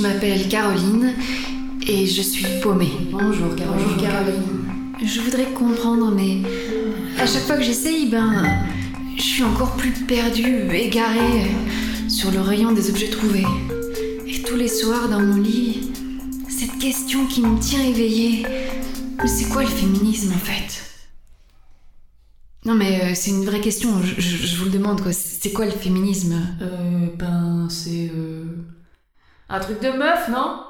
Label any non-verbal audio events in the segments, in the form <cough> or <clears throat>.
Je m'appelle Caroline et je suis paumée. Bonjour Caroline. Bonjour Caroline. Je voudrais comprendre, mais à chaque fois que j'essaye, ben, je suis encore plus perdue, égarée sur le rayon des objets trouvés. Et tous les soirs dans mon lit, cette question qui me tient éveillée. C'est quoi le féminisme en fait? Non mais euh, c'est une vraie question, je, je- je vous le demande quoi. C'est quoi le féminisme? Euh, ben, c'est. Euh... Un truc de meuf, non?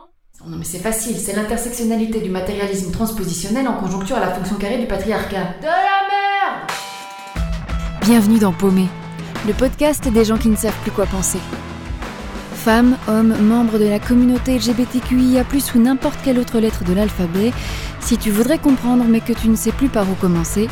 Oh Non mais c'est facile, c'est l'intersectionnalité du matérialisme transpositionnel en conjoncture à la fonction carrée du patriarcat. De la merde Bienvenue dans Paumé, le podcast des gens qui ne savent plus quoi penser. Femmes, hommes, membres de la communauté LGBTQIA+, ou n'importe quelle autre lettre de l'alphabet, si tu voudrais comprendre mais que tu ne sais plus par où commencer,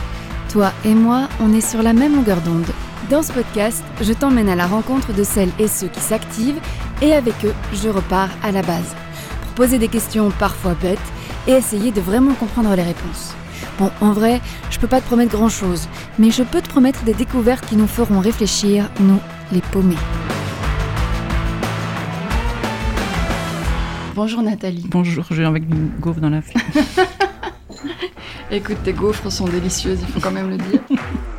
toi et moi, on est sur la même longueur d'onde. Dans ce podcast, je t'emmène à la rencontre de celles et ceux qui s'activent, et avec eux, je repars à la base, pour poser des questions parfois bêtes et essayer de vraiment comprendre les réponses. Bon, en vrai, je peux pas te promettre grand chose, mais je peux te promettre des découvertes qui nous feront réfléchir, nous, les paumés. Bonjour Nathalie. Bonjour, j'ai avec une gaufre dans la file. <laughs> Écoute, tes gaufres sont délicieuses, il faut quand même le dire. <laughs>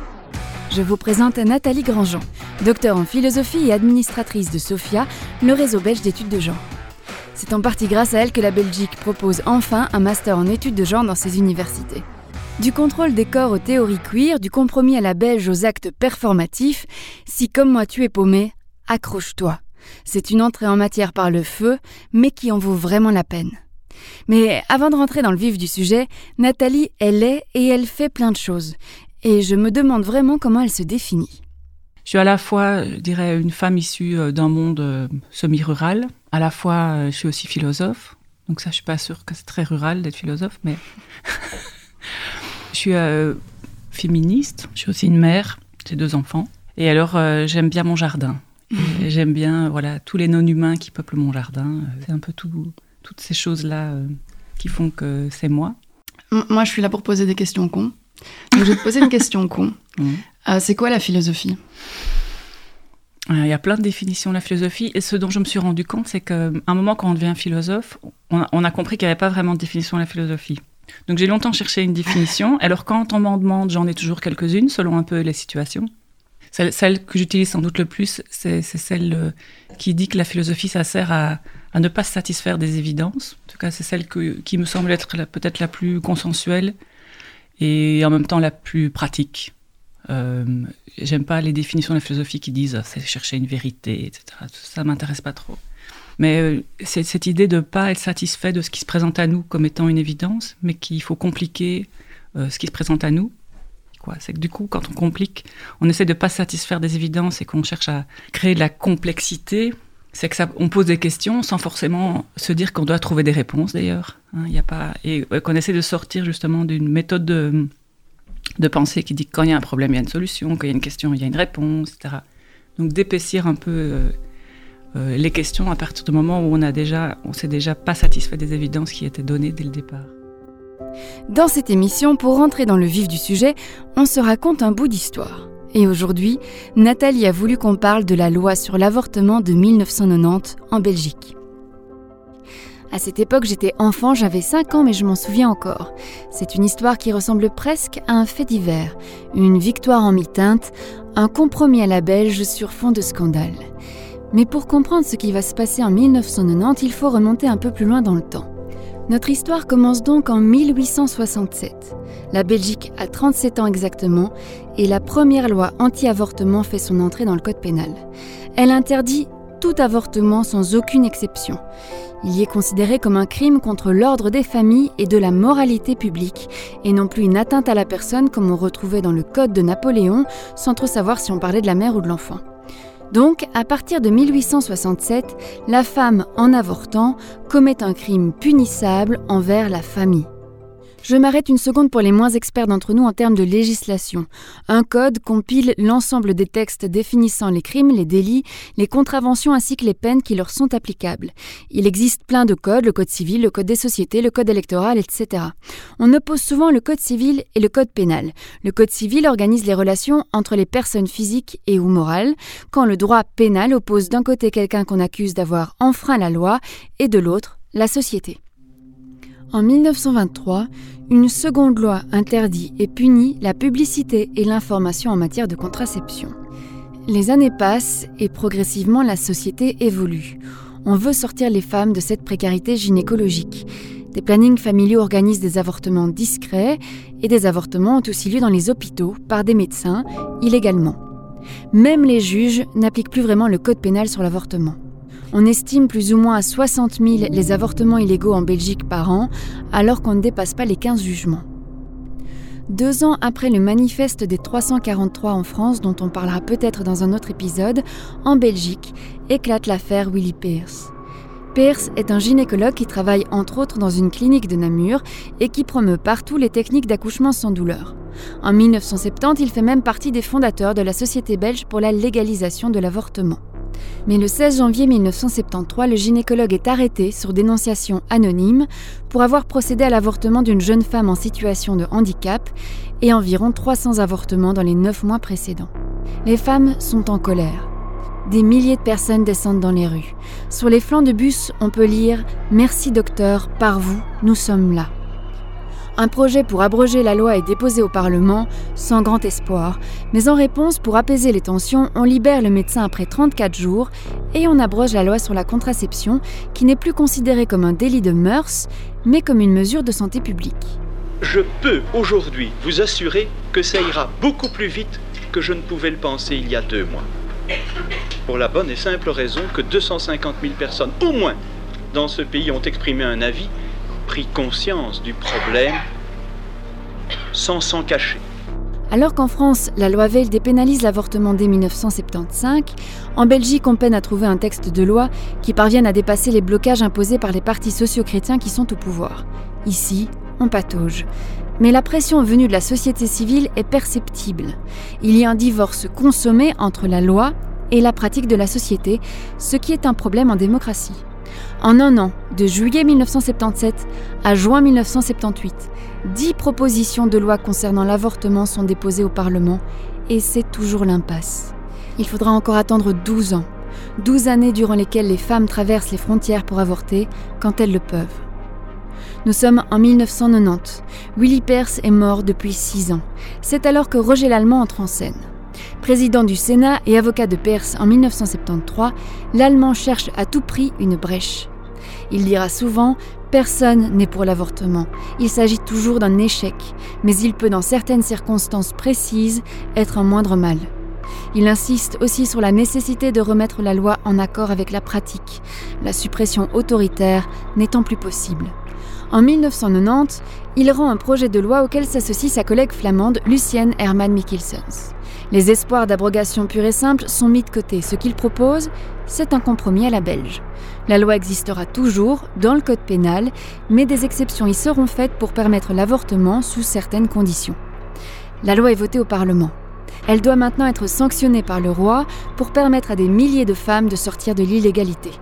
Je vous présente Nathalie Grandjean, docteur en philosophie et administratrice de SOFIA, le réseau belge d'études de genre. C'est en partie grâce à elle que la Belgique propose enfin un master en études de genre dans ses universités. Du contrôle des corps aux théories queer, du compromis à la belge aux actes performatifs, si comme moi tu es paumé, accroche-toi. C'est une entrée en matière par le feu, mais qui en vaut vraiment la peine. Mais avant de rentrer dans le vif du sujet, Nathalie, elle est et elle fait plein de choses. Et je me demande vraiment comment elle se définit. Je suis à la fois, je dirais, une femme issue euh, d'un monde euh, semi-rural. À la fois, euh, je suis aussi philosophe. Donc ça, je suis pas sûre que c'est très rural d'être philosophe, mais <laughs> je suis euh, féministe. Je suis aussi une mère. J'ai deux enfants. Et alors, euh, j'aime bien mon jardin. Et J'aime bien, voilà, tous les non-humains qui peuplent mon jardin. Euh, C'est un peu tout, toutes ces choses-là euh, qui font que c'est moi. M- Moi, je suis là pour poser des questions cons. Donc, je vais te poser une question con. <laughs> Euh, c'est quoi la philosophie? Euh, Il y a plein de définitions de la philosophie. Et ce dont je me suis rendu compte, c'est qu'à un moment, quand on devient philosophe, on a, on a compris qu'il n'y avait pas vraiment de définition de la philosophie. Donc j'ai longtemps cherché une définition. Alors quand on m'en demande, j'en ai toujours quelques-unes, selon un peu les situations. Celle, celle que j'utilise sans doute le plus, c'est c'est celle euh, qui dit que la philosophie, ça sert à, à ne pas se satisfaire des évidences. En tout cas, c'est celle que- qui me semble être la- peut-être la plus consensuelle et en même temps la plus pratique. Euh, J'aime pas les définitions de la philosophie qui disent c'est chercher une vérité, etc. Ça m'intéresse pas trop. Mais euh, c'est cette idée de pas être satisfait de ce qui se présente à nous comme étant une évidence, mais qu'il faut compliquer euh, ce qui se présente à nous. C'est que du coup, quand on complique, on essaie de pas se satisfaire des évidences et qu'on cherche à créer de la complexité. C'est que ça, on pose des questions sans forcément se dire qu'on doit trouver des réponses d'ailleurs. Hein, a pas et qu'on essaie de sortir justement d'une méthode de de pensée qui dit que quand il y a un problème, il y a une solution, quand il y a une question, il y a une réponse, etc. Donc d'épaissir un peu euh, euh, les questions à partir du moment où on a déjà, on s'est déjà pas satisfait des évidences qui étaient données dès le départ. Dans cette émission, pour rentrer dans le vif du sujet, on se raconte un bout d'histoire. Et aujourd'hui, Nathalie a voulu qu'on parle de la loi sur l'avortement de 1990 en Belgique. À cette époque, j'étais enfant, j'avais 5 ans, mais je m'en souviens encore. C'est une histoire qui ressemble presque à un fait divers, une victoire en mi-teinte, un compromis à la belge sur fond de scandale. Mais pour comprendre ce qui va se passer en 1990, il faut remonter un peu plus loin dans le temps. Notre histoire commence donc en 1867. La Belgique a 37 ans exactement et la première loi anti-avortement fait son entrée dans le code pénal. Elle interdit tout avortement sans aucune exception. Il y est considéré comme un crime contre l'ordre des familles et de la moralité publique, et non plus une atteinte à la personne comme on retrouvait dans le code de Napoléon, sans trop savoir si on parlait de la mère ou de l'enfant. Donc, à partir de 1867, la femme, en avortant, commet un crime punissable envers la famille. Je m'arrête une seconde pour les moins experts d'entre nous en termes de législation. Un code compile l'ensemble des textes définissant les crimes, les délits, les contraventions ainsi que les peines qui leur sont applicables. Il existe plein de codes, le code civil, le code des sociétés, le code électoral, etc. On oppose souvent le code civil et le code pénal. Le code civil organise les relations entre les personnes physiques et ou morales, quand le droit pénal oppose d'un côté quelqu'un qu'on accuse d'avoir enfreint la loi et de l'autre la société. En 1923, une seconde loi interdit et punit la publicité et l'information en matière de contraception. Les années passent et progressivement la société évolue. On veut sortir les femmes de cette précarité gynécologique. Des plannings familiaux organisent des avortements discrets et des avortements ont aussi lieu dans les hôpitaux par des médecins, illégalement. Même les juges n'appliquent plus vraiment le code pénal sur l'avortement. On estime plus ou moins à 60 000 les avortements illégaux en Belgique par an, alors qu'on ne dépasse pas les 15 jugements. Deux ans après le manifeste des 343 en France, dont on parlera peut-être dans un autre épisode, en Belgique, éclate l'affaire Willy Pierce. Pierce est un gynécologue qui travaille entre autres dans une clinique de Namur et qui promeut partout les techniques d'accouchement sans douleur. En 1970, il fait même partie des fondateurs de la Société belge pour la légalisation de l'avortement. Mais le 16 janvier 1973, le gynécologue est arrêté sur dénonciation anonyme pour avoir procédé à l'avortement d'une jeune femme en situation de handicap et environ 300 avortements dans les 9 mois précédents. Les femmes sont en colère. Des milliers de personnes descendent dans les rues. Sur les flancs de bus, on peut lire Merci docteur, par vous, nous sommes là. Un projet pour abroger la loi est déposé au Parlement, sans grand espoir, mais en réponse, pour apaiser les tensions, on libère le médecin après 34 jours et on abroge la loi sur la contraception, qui n'est plus considérée comme un délit de mœurs, mais comme une mesure de santé publique. Je peux aujourd'hui vous assurer que ça ira beaucoup plus vite que je ne pouvais le penser il y a deux mois. Pour la bonne et simple raison que 250 000 personnes, au moins, dans ce pays ont exprimé un avis pris conscience du problème sans s'en cacher. Alors qu'en France, la loi Veil dépénalise l'avortement dès 1975, en Belgique, on peine à trouver un texte de loi qui parvienne à dépasser les blocages imposés par les partis socio-chrétiens qui sont au pouvoir. Ici, on patauge. Mais la pression venue de la société civile est perceptible. Il y a un divorce consommé entre la loi et la pratique de la société, ce qui est un problème en démocratie. En un an, de juillet 1977 à juin 1978, dix propositions de loi concernant l'avortement sont déposées au Parlement et c'est toujours l'impasse. Il faudra encore attendre 12 ans, 12 années durant lesquelles les femmes traversent les frontières pour avorter quand elles le peuvent. Nous sommes en 1990. Willy Perse est mort depuis 6 ans. C'est alors que Roger Lallemand entre en scène. Président du Sénat et avocat de Perse en 1973, l'Allemand cherche à tout prix une brèche. Il dira souvent Personne n'est pour l'avortement. Il s'agit toujours d'un échec, mais il peut dans certaines circonstances précises être un moindre mal. Il insiste aussi sur la nécessité de remettre la loi en accord avec la pratique, la suppression autoritaire n'étant plus possible. En 1990, il rend un projet de loi auquel s'associe sa collègue flamande Lucienne Herman Mikkelsens. Les espoirs d'abrogation pure et simple sont mis de côté. Ce qu'il propose, c'est un compromis à la belge. La loi existera toujours dans le code pénal, mais des exceptions y seront faites pour permettre l'avortement sous certaines conditions. La loi est votée au Parlement. Elle doit maintenant être sanctionnée par le roi pour permettre à des milliers de femmes de sortir de l'illégalité.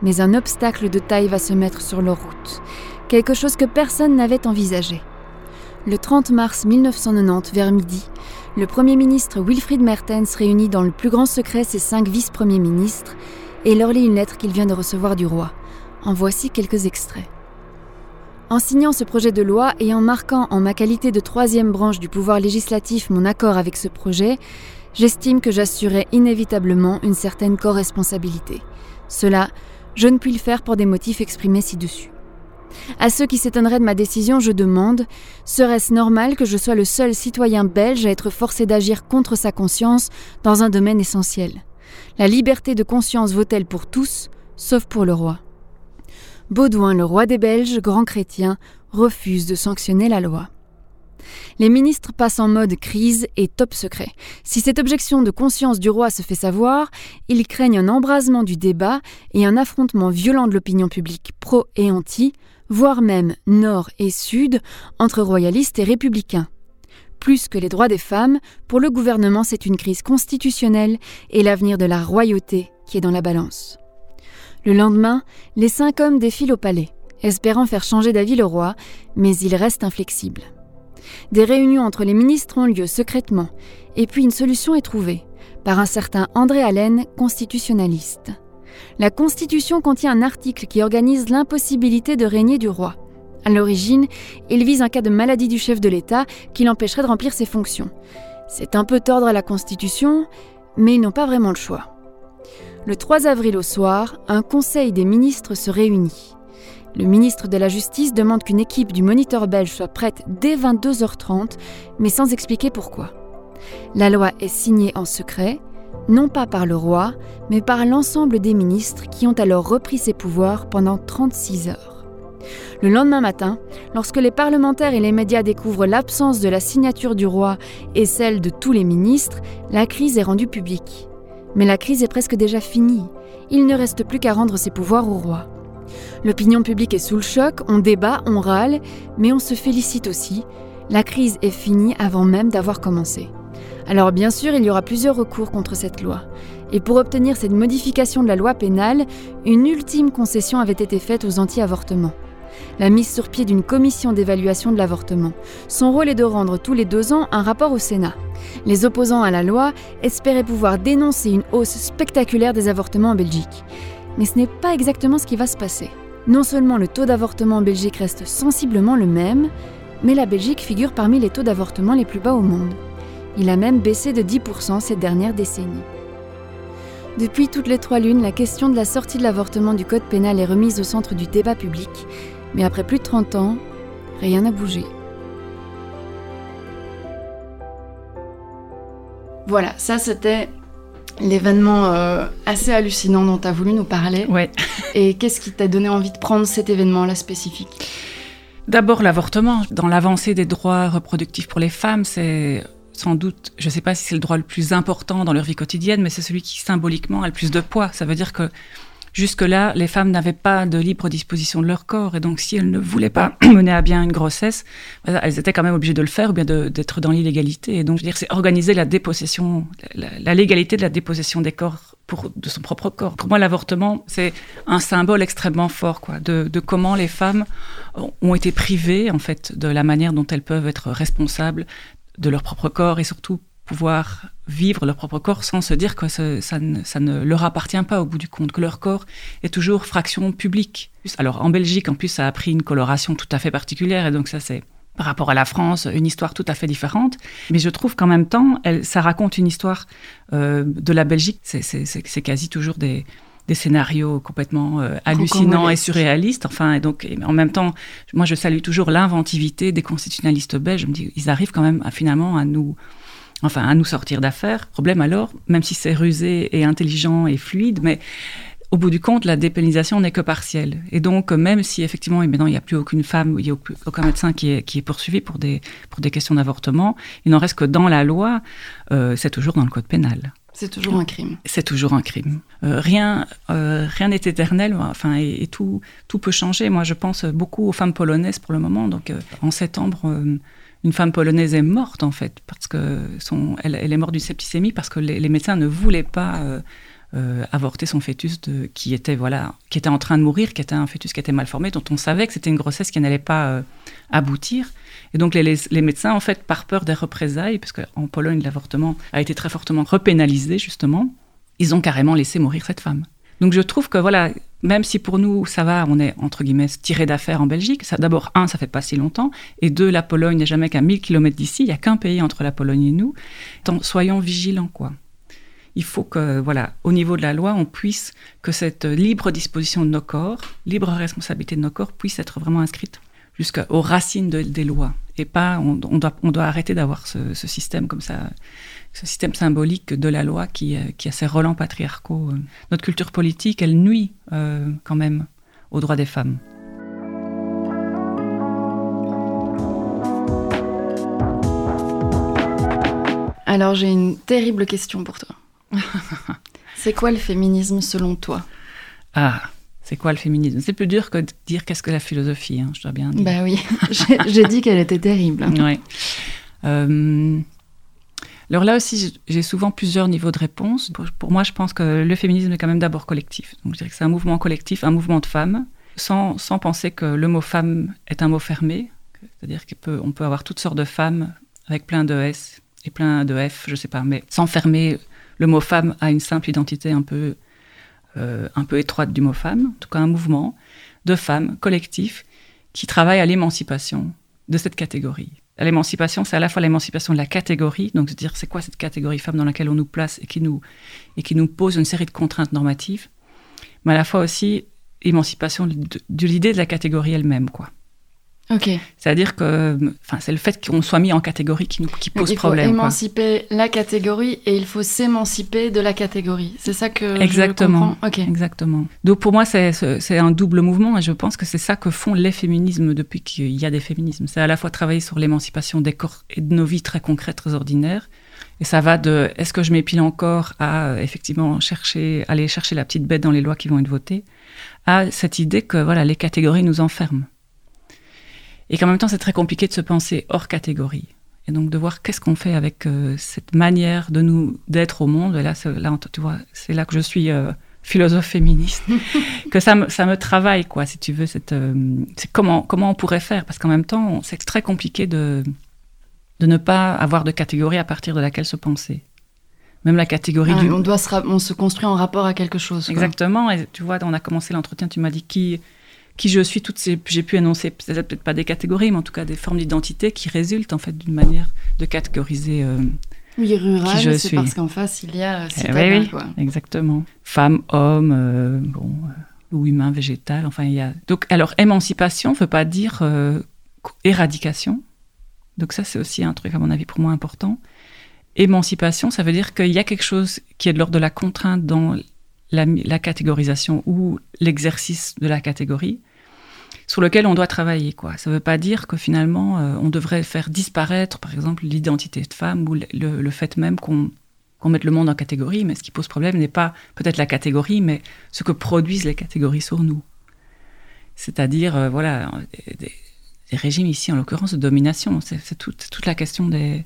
Mais un obstacle de taille va se mettre sur leur route, quelque chose que personne n'avait envisagé. Le 30 mars 1990, vers midi, le Premier ministre Wilfried Mertens réunit dans le plus grand secret ses cinq vice-premiers ministres et leur lit une lettre qu'il vient de recevoir du roi. En voici quelques extraits. En signant ce projet de loi et en marquant en ma qualité de troisième branche du pouvoir législatif mon accord avec ce projet, j'estime que j'assurerai inévitablement une certaine co-responsabilité. Cela, je ne puis le faire pour des motifs exprimés ci-dessus. À ceux qui s'étonneraient de ma décision, je demande serait-ce normal que je sois le seul citoyen belge à être forcé d'agir contre sa conscience dans un domaine essentiel? La liberté de conscience vaut-elle pour tous, sauf pour le roi? Baudouin, le roi des Belges, grand chrétien, refuse de sanctionner la loi. Les ministres passent en mode crise et top secret. Si cette objection de conscience du roi se fait savoir, ils craignent un embrasement du débat et un affrontement violent de l'opinion publique pro et anti, voire même nord et sud, entre royalistes et républicains. Plus que les droits des femmes, pour le gouvernement c'est une crise constitutionnelle et l'avenir de la royauté qui est dans la balance. Le lendemain, les cinq hommes défilent au palais, espérant faire changer d'avis le roi, mais ils restent inflexibles. Des réunions entre les ministres ont lieu secrètement, et puis une solution est trouvée, par un certain André Allen, constitutionnaliste. La Constitution contient un article qui organise l'impossibilité de régner du roi. À l'origine, il vise un cas de maladie du chef de l'État qui l'empêcherait de remplir ses fonctions. C'est un peu tordre à la Constitution, mais ils n'ont pas vraiment le choix. Le 3 avril au soir, un conseil des ministres se réunit. Le ministre de la Justice demande qu'une équipe du Moniteur belge soit prête dès 22h30, mais sans expliquer pourquoi. La loi est signée en secret, non pas par le roi, mais par l'ensemble des ministres qui ont alors repris ses pouvoirs pendant 36 heures. Le lendemain matin, lorsque les parlementaires et les médias découvrent l'absence de la signature du roi et celle de tous les ministres, la crise est rendue publique. Mais la crise est presque déjà finie. Il ne reste plus qu'à rendre ses pouvoirs au roi. L'opinion publique est sous le choc, on débat, on râle, mais on se félicite aussi. La crise est finie avant même d'avoir commencé. Alors bien sûr, il y aura plusieurs recours contre cette loi. Et pour obtenir cette modification de la loi pénale, une ultime concession avait été faite aux anti-avortements. La mise sur pied d'une commission d'évaluation de l'avortement. Son rôle est de rendre tous les deux ans un rapport au Sénat. Les opposants à la loi espéraient pouvoir dénoncer une hausse spectaculaire des avortements en Belgique. Mais ce n'est pas exactement ce qui va se passer. Non seulement le taux d'avortement en Belgique reste sensiblement le même, mais la Belgique figure parmi les taux d'avortement les plus bas au monde. Il a même baissé de 10% ces dernières décennies. Depuis toutes les trois lunes, la question de la sortie de l'avortement du Code pénal est remise au centre du débat public, mais après plus de 30 ans, rien n'a bougé. Voilà, ça c'était l'événement euh, assez hallucinant dont tu as voulu nous parler. Ouais. <laughs> Et qu'est-ce qui t'a donné envie de prendre cet événement-là spécifique? D'abord l'avortement. Dans l'avancée des droits reproductifs pour les femmes, c'est sans doute, je ne sais pas si c'est le droit le plus important dans leur vie quotidienne, mais c'est celui qui symboliquement a le plus de poids. Ça veut dire que jusque-là, les femmes n'avaient pas de libre disposition de leur corps, et donc si elles ne voulaient pas <clears throat> mener à bien une grossesse, elles étaient quand même obligées de le faire ou bien d'être dans l'illégalité. Et donc, je veux dire, c'est organiser la dépossession, la, légalité de la dépossession des corps pour, de son propre corps. Pour moi, l'avortement, c'est un symbole extrêmement fort, quoi, de, de comment les femmes ont été privées, en fait, de la manière dont elles peuvent être responsables de leur propre corps et surtout pouvoir vivre leur propre corps sans se dire que ça, ne, leur appartient pas au bout du compte, que leur corps est toujours fraction publique. Alors en Belgique, en plus, ça a pris une coloration tout à fait particulière et donc ça c'est par rapport à la France, une histoire tout à fait différente. Mais je trouve qu'en même temps, elle, ça raconte une histoire euh, de la Belgique. C'est quasi toujours des, des scénarios complètement euh, hallucinants et surréalistes. Enfin, et donc, en même temps, moi, je salue toujours l'inventivité des constitutionnalistes belges. Je me dis, ils arrivent quand même à, finalement à nous, enfin, à nous sortir d'affaires. Problème alors, même si c'est rusé et intelligent et fluide, mais au bout du compte, la dépénalisation n'est que partielle. Et donc, même si effectivement, maintenant, il n'y a plus aucune femme, il n'y a aucun médecin qui est, qui est poursuivi pour des, pour des questions d'avortement, il n'en reste que dans la loi, euh, c'est toujours dans le code pénal. C'est toujours un crime. C'est toujours un crime. Euh, rien, euh, rien n'est éternel. Enfin, et, tout, tout peut changer. Moi, je pense beaucoup aux femmes polonaises pour le moment. Donc, euh, en septembre, une femme polonaise est morte en fait parce que son, elle, est morte d'une septicémie parce que les, médecins ne voulaient pas avorter son fœtus de, qui était voilà, qui était en train de mourir, qui était un fœtus qui était mal formé, dont on savait que c'était une grossesse qui n'allait pas aboutir. Et donc les, médecins, en fait, par peur des représailles, parce qu'en Pologne, l'avortement a été très fortement repénalisé, justement, ils ont carrément laissé mourir cette femme. Donc je trouve que, voilà, même si pour nous, ça va, on est, entre guillemets, tiré d'affaire en Belgique, ça, d'abord, un, ça fait pas si longtemps, et deux, la Pologne n'est jamais qu'à 1000 km d'ici, il n'y a qu'un pays entre la Pologne et nous. Soyons vigilants, quoi il faut que, voilà, au niveau de la loi, on puisse, que cette libre disposition de nos corps, libre responsabilité de nos corps puisse être vraiment inscrite jusqu'aux racines des lois. Et pas, on doit arrêter d'avoir ce, système comme ça, ce système symbolique de la loi qui, euh, qui a ses relents patriarcaux. Notre culture politique, elle nuit euh, quand même aux droits des femmes. Alors j'ai une terrible question pour toi. <laughs> C'est quoi le féminisme selon toi? Ah, C'est quoi le féminisme? C'est plus dur que de dire qu'est-ce que la philosophie, hein, je dois bien dire. Bah oui, <laughs> j'ai dit qu'elle était terrible. Ouais. Euh, alors là aussi, j'ai souvent plusieurs niveaux de réponse. Pour, moi, je pense que le féminisme est quand même d'abord collectif. Donc je dirais que c'est un mouvement collectif, un mouvement de femmes, sans, sans penser que le mot femme est un mot fermé. C'est-à-dire qu'on peut, peut avoir toutes sortes de femmes avec plein de S et plein de F, je sais pas, mais sans fermer le mot femme à une simple identité un peu, euh, un peu étroite du mot femme. En tout cas, un mouvement de femmes collectif qui travaillent à l'émancipation de cette catégorie. L'émancipation, c'est à la fois l'émancipation de la catégorie, donc se dire c'est quoi cette catégorie femme dans laquelle on nous place et qui nous, et qui nous pose une série de contraintes normatives, mais à la fois aussi émancipation de, de l'idée de la catégorie elle-même, quoi. C'est-à-dire que, enfin, c'est le fait qu'on soit mis en catégorie qui nous qui pose il faut problème. quoi. émanciper la catégorie et il faut s'émanciper de la catégorie. C'est ça que Exactement. je comprends. Ok. Exactement. Donc pour moi, c'est un double mouvement et je pense que c'est ça que font les féminismes depuis qu'il y a des féminismes. C'est à la fois travailler sur l'émancipation des corps et de nos vies très concrètes, très ordinaires. Et ça va de est-ce que je m'épile encore à effectivement chercher, aller chercher la petite bête dans les lois qui vont être votées, à cette idée que voilà les catégories nous enferment. Et qu'en même temps, c'est très compliqué de se penser hors catégorie. Et donc de voir qu'est-ce qu'on fait avec euh, cette manière de nous d'être au monde. Et là, là, tu vois, c'est là que je suis euh, philosophe féministe, <laughs> que ça me, ça me travaille, quoi, si tu veux. Cette, euh, comment, comment on pourrait faire Parce qu'en même temps, c'est très compliqué de, de ne pas avoir de catégorie à partir de laquelle se penser. Même la catégorie Ah, du... on, doit se on se construit en rapport à quelque chose. quoi. Exactement. Et tu vois, on a commencé l'entretien, tu m'as dit qui, qui je suis. Toutes ces, j'ai pu énoncer peut-être pas des catégories, mais en tout cas des formes d'identité qui résultent en fait d'une manière de catégoriser. euh, Oui, rural, Qui je c'est parce qu'en face, il y a euh, Eh citadin, oui, oui. quoi. exactement. Femme, homme, euh, bon, euh, ou humain, végétal. Enfin, il y a. Donc, alors, émancipation ne veut pas dire éradication. Donc ça, c'est aussi un truc à mon avis pour moi important. Émancipation, ça veut dire qu'il y a quelque chose qui est de l'ordre de la contrainte dans la, catégorisation ou l'exercice de la catégorie sur lequel on doit travailler. Quoi. Ça ne veut pas dire que finalement, euh, on devrait faire disparaître, par exemple, l'identité de femme ou le, fait même qu'on mette le monde en catégorie, mais ce qui pose problème n'est pas peut-être la catégorie, mais ce que produisent les catégories sur nous. C'est-à-dire, euh, voilà, des, régimes ici, en l'occurrence, de domination. C'est c'est toute, toute la question des,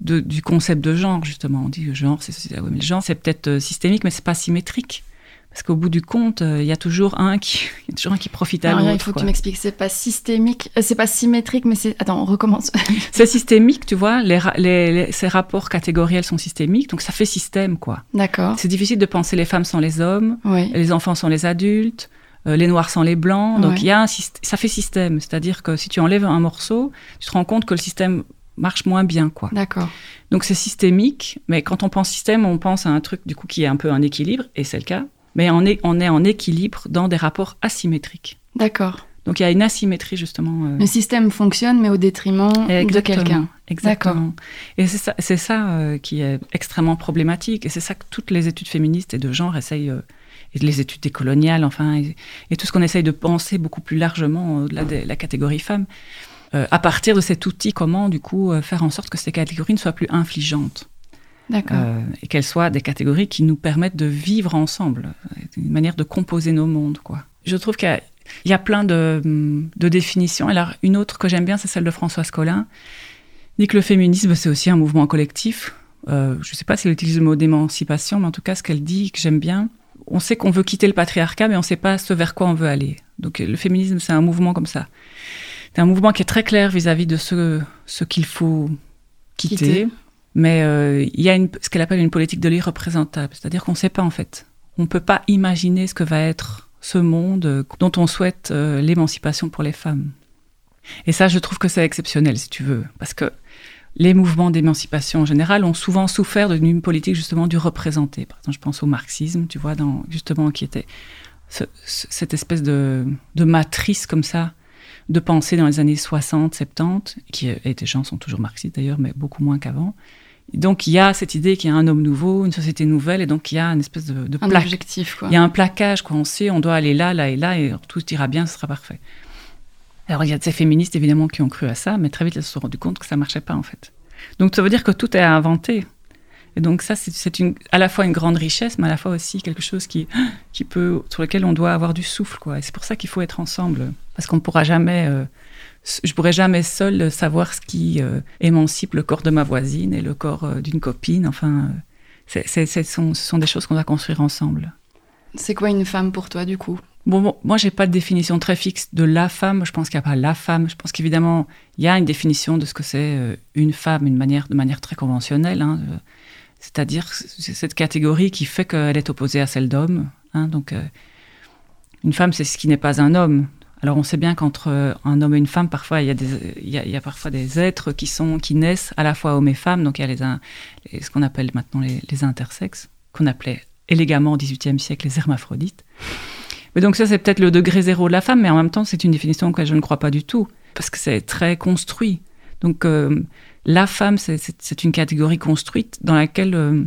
de- du concept de genre, justement. On dit le genre, c'est c'est- ouais, mais le genre, c'est peut-être euh, systémique, mais c'est pas symétrique. Parce qu'au bout du compte, euh, il y a toujours un qui, <laughs> y a toujours un qui profite à Alors, il l'autre. faut que tu m'expliques. C'est pas systémique, euh, c'est pas symétrique, mais c'est. Attends, on recommence. <laughs> C'est systémique, tu vois. Les, les- les- ces rapports catégoriels sont systémiques, donc ça fait système, quoi. D'accord. C'est difficile de penser les femmes sans les hommes, Oui. les enfants sans les adultes, euh, les noirs sans les blancs. Donc Ouais. il y a un ça fait système. C'est-à-dire que si tu enlèves un morceau, tu te rends compte que le système marche moins bien, quoi. D'accord. Donc c'est systémique, mais quand on pense système, on pense à un truc du coup qui est un peu en équilibre, et c'est le cas. Mais on est, on est en équilibre dans des rapports asymétriques. D'accord. Donc il y a une asymétrie justement. euh, Le système fonctionne, mais au détriment de Exactement. quelqu'un. Exactement. Et c'est ça, c'est ça euh, qui est extrêmement problématique. Et c'est ça que toutes les études féministes et de genre essayent, euh, et les études décoloniales, enfin, et, et tout ce qu'on essaye de penser beaucoup plus largement au-delà de la catégorie femme, euh, à partir de cet outil, comment, du coup, euh, faire en sorte que ces catégories ne soient plus infligeantes. D'accord. Euh, et qu'elles soient des catégories qui nous permettent de vivre ensemble, euh, une manière de composer nos mondes, quoi. Je trouve qu'il y a, il y a plein de, de définitions. Alors, une autre que j'aime bien, c'est celle de Françoise Collin, dit que le féminisme, c'est aussi un mouvement collectif. Euh, je ne sais pas si elle utilise le mot d'émancipation, mais en tout cas, ce qu'elle dit, que j'aime bien, on sait qu'on veut quitter le patriarcat, mais on ne sait pas ce vers quoi on veut aller. Donc, le féminisme, c'est un mouvement comme ça. C'est un mouvement qui est très clair vis-à-vis de ce, ce qu'il faut quitter. Quitter. Mais euh, il y a une, ce qu'elle appelle une politique de l'irreprésentable, c'est-à-dire qu'on ne sait pas en fait. On ne peut pas imaginer ce que va être ce monde euh, dont on souhaite euh, l'émancipation pour les femmes. Et ça, je trouve que c'est exceptionnel, si tu veux, parce que les mouvements d'émancipation en général ont souvent souffert d'une politique justement du représenté. Par exemple, je pense au marxisme, tu vois, dans, justement, qui était ce- ce- cette espèce de, de matrice comme ça de pensée dans les années 60, 70, qui, et des gens sont toujours marxistes d'ailleurs, mais beaucoup moins qu'avant. Donc il y a cette idée qu'il y a un homme nouveau, une société nouvelle, et donc il y a une espèce de, de Un plaque. objectif, quoi. Il y a un plaquage, quoi. On sait, on doit aller là, là et là, et tout ira bien, ce sera parfait. Alors, il y a ces féministes, évidemment, qui ont cru à ça, mais très vite, elles se sont rendues compte que ça marchait pas, en fait. Donc, ça veut dire que tout est à inventer. Et donc ça, c'est une, à la fois une grande richesse, mais à la fois aussi quelque chose qui, <gasps> qui peut, sur lequel on doit avoir du souffle. Quoi. Et c'est pour ça qu'il faut être ensemble, parce qu'on ne pourra jamais... Euh, je pourrais jamais seul savoir ce qui euh, émancipe le corps de ma voisine et le corps euh, d'une copine. Enfin, c'est, ce sont des choses qu'on doit construire ensemble. C'est quoi une femme pour toi, du coup? Bon, bon, moi, j'ai pas de définition très fixe de la femme. Je pense qu'il n'y a pas la femme. Je pense qu'évidemment, il y a une définition de ce que c'est une femme, une manière, de manière très conventionnelle. Hein, c'est-à-dire cette catégorie qui fait qu'elle est opposée à celle d'homme. Hein, donc, euh, une femme, c'est ce qui n'est pas un homme. Alors, on sait bien qu'entre un homme et une femme, parfois, il y, a des, parfois des êtres qui, sont, qui naissent à la fois hommes et femmes. Donc, il y a les, ce qu'on appelle maintenant les, intersexes, qu'on appelait élégamment au XVIIIe siècle les hermaphrodites. Mais donc, ça, c'est peut-être le degré zéro de la femme, mais en même temps, c'est une définition que je ne crois pas du tout, parce que c'est très construit. Donc, euh, la femme, c'est une catégorie construite dans laquelle euh,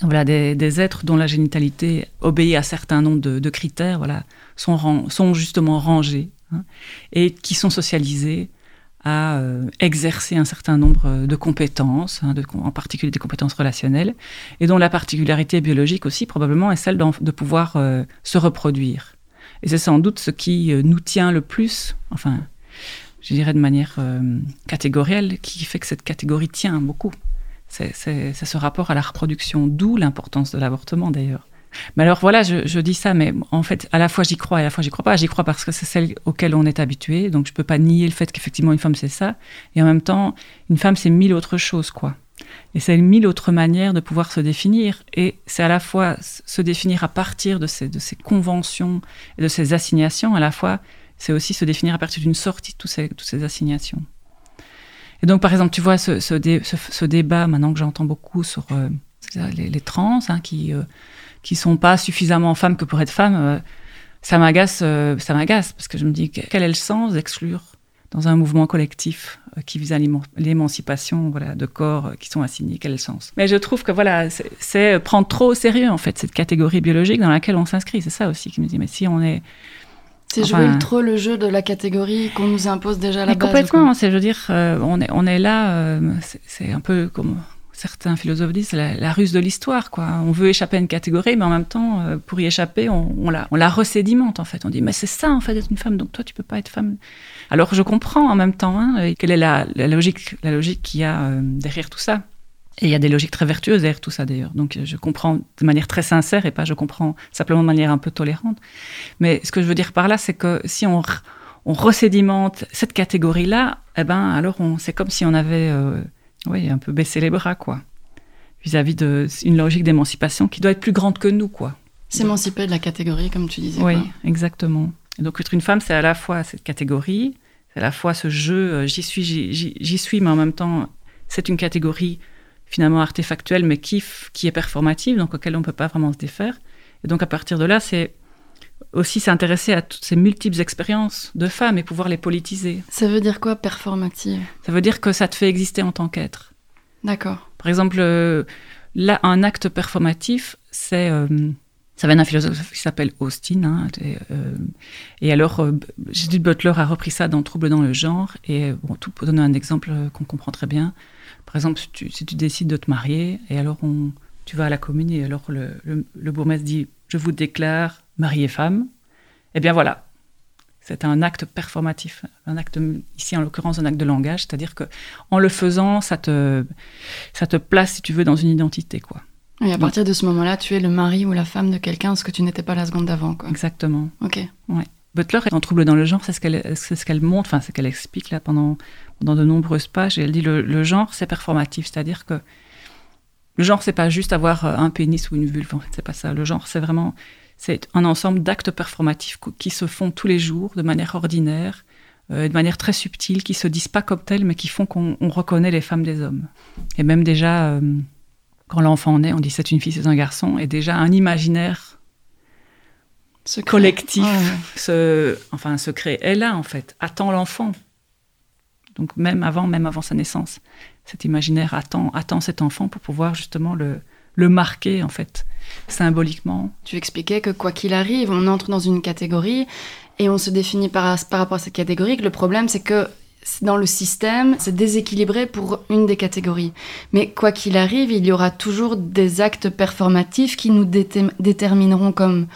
voilà, des, êtres dont la génitalité obéit à certains nombre de, critères voilà, sont, justement rangés hein, et qui sont socialisés à euh, exercer un certain nombre de compétences, hein, en particulier des compétences relationnelles, et dont la particularité biologique aussi probablement est celle de pouvoir euh, se reproduire. Et c'est sans doute ce qui nous tient le plus, enfin je dirais de manière euh, catégorielle, qui fait que cette catégorie tient beaucoup. C'est ce rapport à la reproduction, d'où l'importance de l'avortement d'ailleurs. Mais alors voilà, je, dis ça, mais en fait, à la fois j'y crois et à la fois j'y crois pas. J'y crois parce que c'est celle auquel on est habitué, donc je peux pas nier le fait qu'effectivement une femme c'est ça, et en même temps, une femme c'est mille autres choses, quoi. Et c'est mille autres manières de pouvoir se définir, et c'est à la fois se définir à partir de ces, de ces conventions et de ces assignations, à la fois c'est aussi se définir à partir d'une sortie de toutes ces, assignations. Et donc, par exemple, tu vois ce, débat maintenant que j'entends beaucoup sur euh, les, trans, hein, qui ne euh, sont pas suffisamment femmes que pour être femmes, euh, ça m'agace, ça parce que je me dis quel est le sens d'exclure dans un mouvement collectif qui vise à l'émancipation de corps qui sont assignés, quel est le sens? Mais je trouve que voilà, c'est prendre trop au sérieux en fait cette catégorie biologique dans laquelle on s'inscrit. C'est ça aussi qui me dit mais si on est c'est jouer trop le jeu de la catégorie qu'on nous impose déjà à la base. Complètement, c'est, je veux dire, euh, on, est, on est là, euh, c'est, un peu comme certains philosophes disent, la, la ruse de l'histoire, quoi. On veut échapper à une catégorie, mais en même temps, euh, pour y échapper, on, on, la, on la resédimente, en fait. On dit, mais c'est ça, en fait, d'être une femme, donc toi, tu peux pas être femme. Alors, je comprends en même temps, hein, quelle est la, la logique, la logique qu'il y a derrière tout ça. Et il y a des logiques très vertueuses derrière tout ça d'ailleurs. Donc je comprends de manière très sincère et pas je comprends simplement de manière un peu tolérante. Mais ce que je veux dire par là, c'est que si on, on resédimente cette catégorie-là, eh ben alors c'est comme si on avait euh, oui, un peu baissé les bras quoi, vis-à-vis d'une logique d'émancipation qui doit être plus grande que nous quoi. S'émanciper de la catégorie comme tu disais. Oui, exactement. Et donc être une femme, c'est à la fois cette catégorie, c'est à la fois ce jeu, euh, j'y suis, j'y suis, mais en même temps, c'est une catégorie finalement artefactuelle, mais qui, qui est performative, donc auquel on ne peut pas vraiment se défaire. Et donc à partir de là, c'est aussi s'intéresser à toutes ces multiples expériences de femmes et pouvoir les politiser. Ça veut dire quoi performative? Ça veut dire que ça te fait exister en tant qu'être. D'accord. Par exemple, euh, là, un acte performatif, c'est... Euh, ça vient d'un philosophe qui s'appelle Austin. Hein, euh, et, alors, Judith Butler a repris ça dans Trouble dans le genre. Et bon, tout pour donner un exemple qu'on comprend très bien. Par exemple, si tu, décides de te marier, et alors on, tu vas à la commune, et alors le, le, bourgmestre dit Je vous déclare marié femme, eh bien voilà. C'est un acte performatif, un acte, ici en l'occurrence un acte de langage, c'est-à-dire que en le faisant, ça te, ça te place, si tu veux, dans une identité. quoi. Et à partir de ce moment-là, tu es le mari ou la femme de quelqu'un, ce que tu n'étais pas la seconde d'avant. Quoi. Exactement. Ok. Ouais. Butler est en trouble dans le genre, c'est ce qu'elle montre, enfin, ce qu'elle explique là pendant, de nombreuses pages. Et elle dit le, le genre, c'est performatif, c'est-à-dire que le genre, c'est pas juste avoir euh, un pénis ou une vulve, en fait, c'est pas ça. Le genre, c'est vraiment c'est un ensemble d'actes performatifs qui se font tous les jours de manière ordinaire, euh, de manière très subtile, qui se disent pas comme tels, mais qui font qu'on reconnaît les femmes des hommes. Et même déjà, euh, quand l'enfant naît, on dit c'est une fille, c'est un garçon, et déjà un imaginaire collectif, ce, enfin un secret est là en fait, attend l'enfant. Donc même avant, même avant sa naissance, cet imaginaire attend, attend cet enfant pour pouvoir justement le, le marquer en fait, symboliquement. Tu expliquais que quoi qu'il arrive, on entre dans une catégorie et on se définit par, par rapport à cette catégorie. Que le problème, c'est que dans le système, c'est déséquilibré pour une des catégories. Mais quoi qu'il arrive, il y aura toujours des actes performatifs qui nous détermineront comme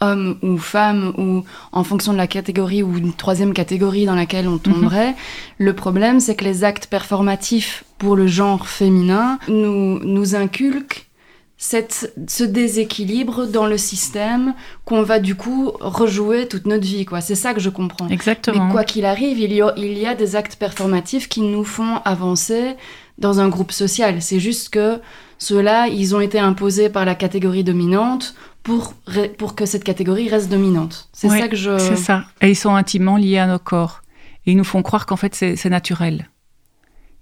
hommes ou femmes ou en fonction de la catégorie ou une troisième catégorie dans laquelle on tomberait. Mhm. Le problème, c'est que les actes performatifs pour le genre féminin nous, nous inculquent cette, ce déséquilibre dans le système qu'on va du coup rejouer toute notre vie. quoi. C'est ça que je comprends. Exactement. Mais quoi qu'il arrive, il y, a, il y a des actes performatifs qui nous font avancer dans un groupe social. C'est juste que ceux-là, ils ont été imposés par la catégorie dominante pour, pour que cette catégorie reste dominante. C'est ça que je... C'est ça. Et ils sont intimement liés à nos corps. Et ils nous font croire qu'en fait, c'est naturel.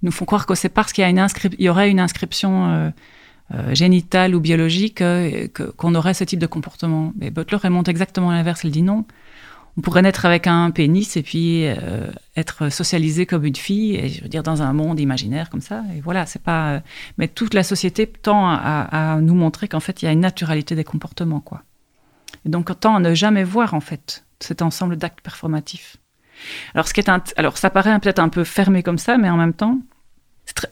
Ils nous font croire que c'est parce qu'il y, a une il y aurait une inscription... Euh, euh, génitale ou biologique euh, qu'on aurait ce type de comportement. Mais Butler, elle montre exactement l'inverse. Elle dit non. On pourrait naître avec un pénis et puis euh, être socialisé comme une fille, et je veux dire dans un monde imaginaire comme ça. Et voilà, c'est pas. Mais toute la société tend à, nous montrer qu'en fait il y a une naturalité des comportements, quoi. Et donc tend à ne jamais voir en fait cet ensemble d'actes performatifs. Alors ce qui est alors ça paraît peut-être un peu fermé comme ça, mais en même temps,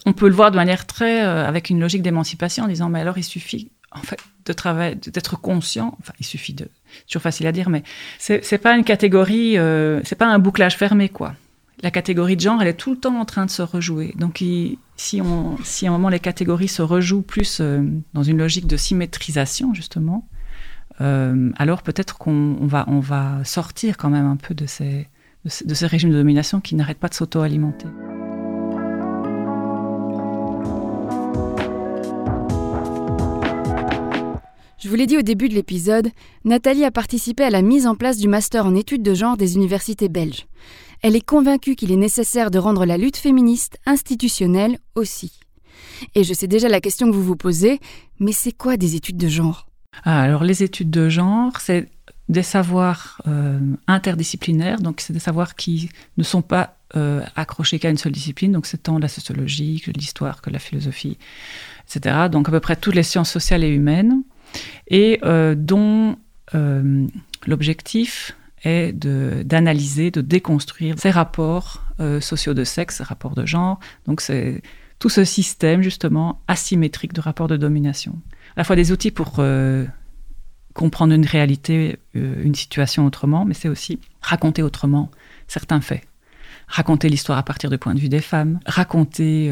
on peut le voir de manière très euh, avec une logique d'émancipation en disant mais alors il suffit en fait de travailler d'être conscient. Il suffit de c'est toujours facile à dire mais c'est pas une catégorie euh, c'est pas un bouclage fermé quoi. La catégorie de genre elle est tout le temps en train de se rejouer. Donc si on si à un moment les catégories se rejouent plus euh, dans une logique de symétrisation justement alors peut-être qu'on va on va sortir quand même un peu de ces de ces régimes de domination qui n'arrêtent pas de s'auto-alimenter. Je vous l'ai dit au début de l'épisode, Nathalie a participé à la mise en place du master en études de genre des universités belges. Elle est convaincue qu'il est nécessaire de rendre la lutte féministe institutionnelle aussi. Et je sais déjà la question que vous vous posez, mais c'est quoi des études de genre? Ah, Alors les études de genre, c'est des savoirs euh, interdisciplinaires, donc c'est des savoirs qui ne sont pas euh, accrochés qu'à une seule discipline, donc c'est tant la sociologie que l'histoire que la philosophie, etc. Donc à peu près toutes les sciences sociales et humaines et euh, dont euh, l'objectif est d'analyser, de, déconstruire ces rapports euh, sociaux de sexe, rapports de genre. Donc c'est tout ce système justement asymétrique de rapports de domination. À la fois des outils pour comprendre une réalité, une situation autrement, mais c'est aussi raconter autrement certains faits. Raconter l'histoire à partir du point de vue des femmes, raconter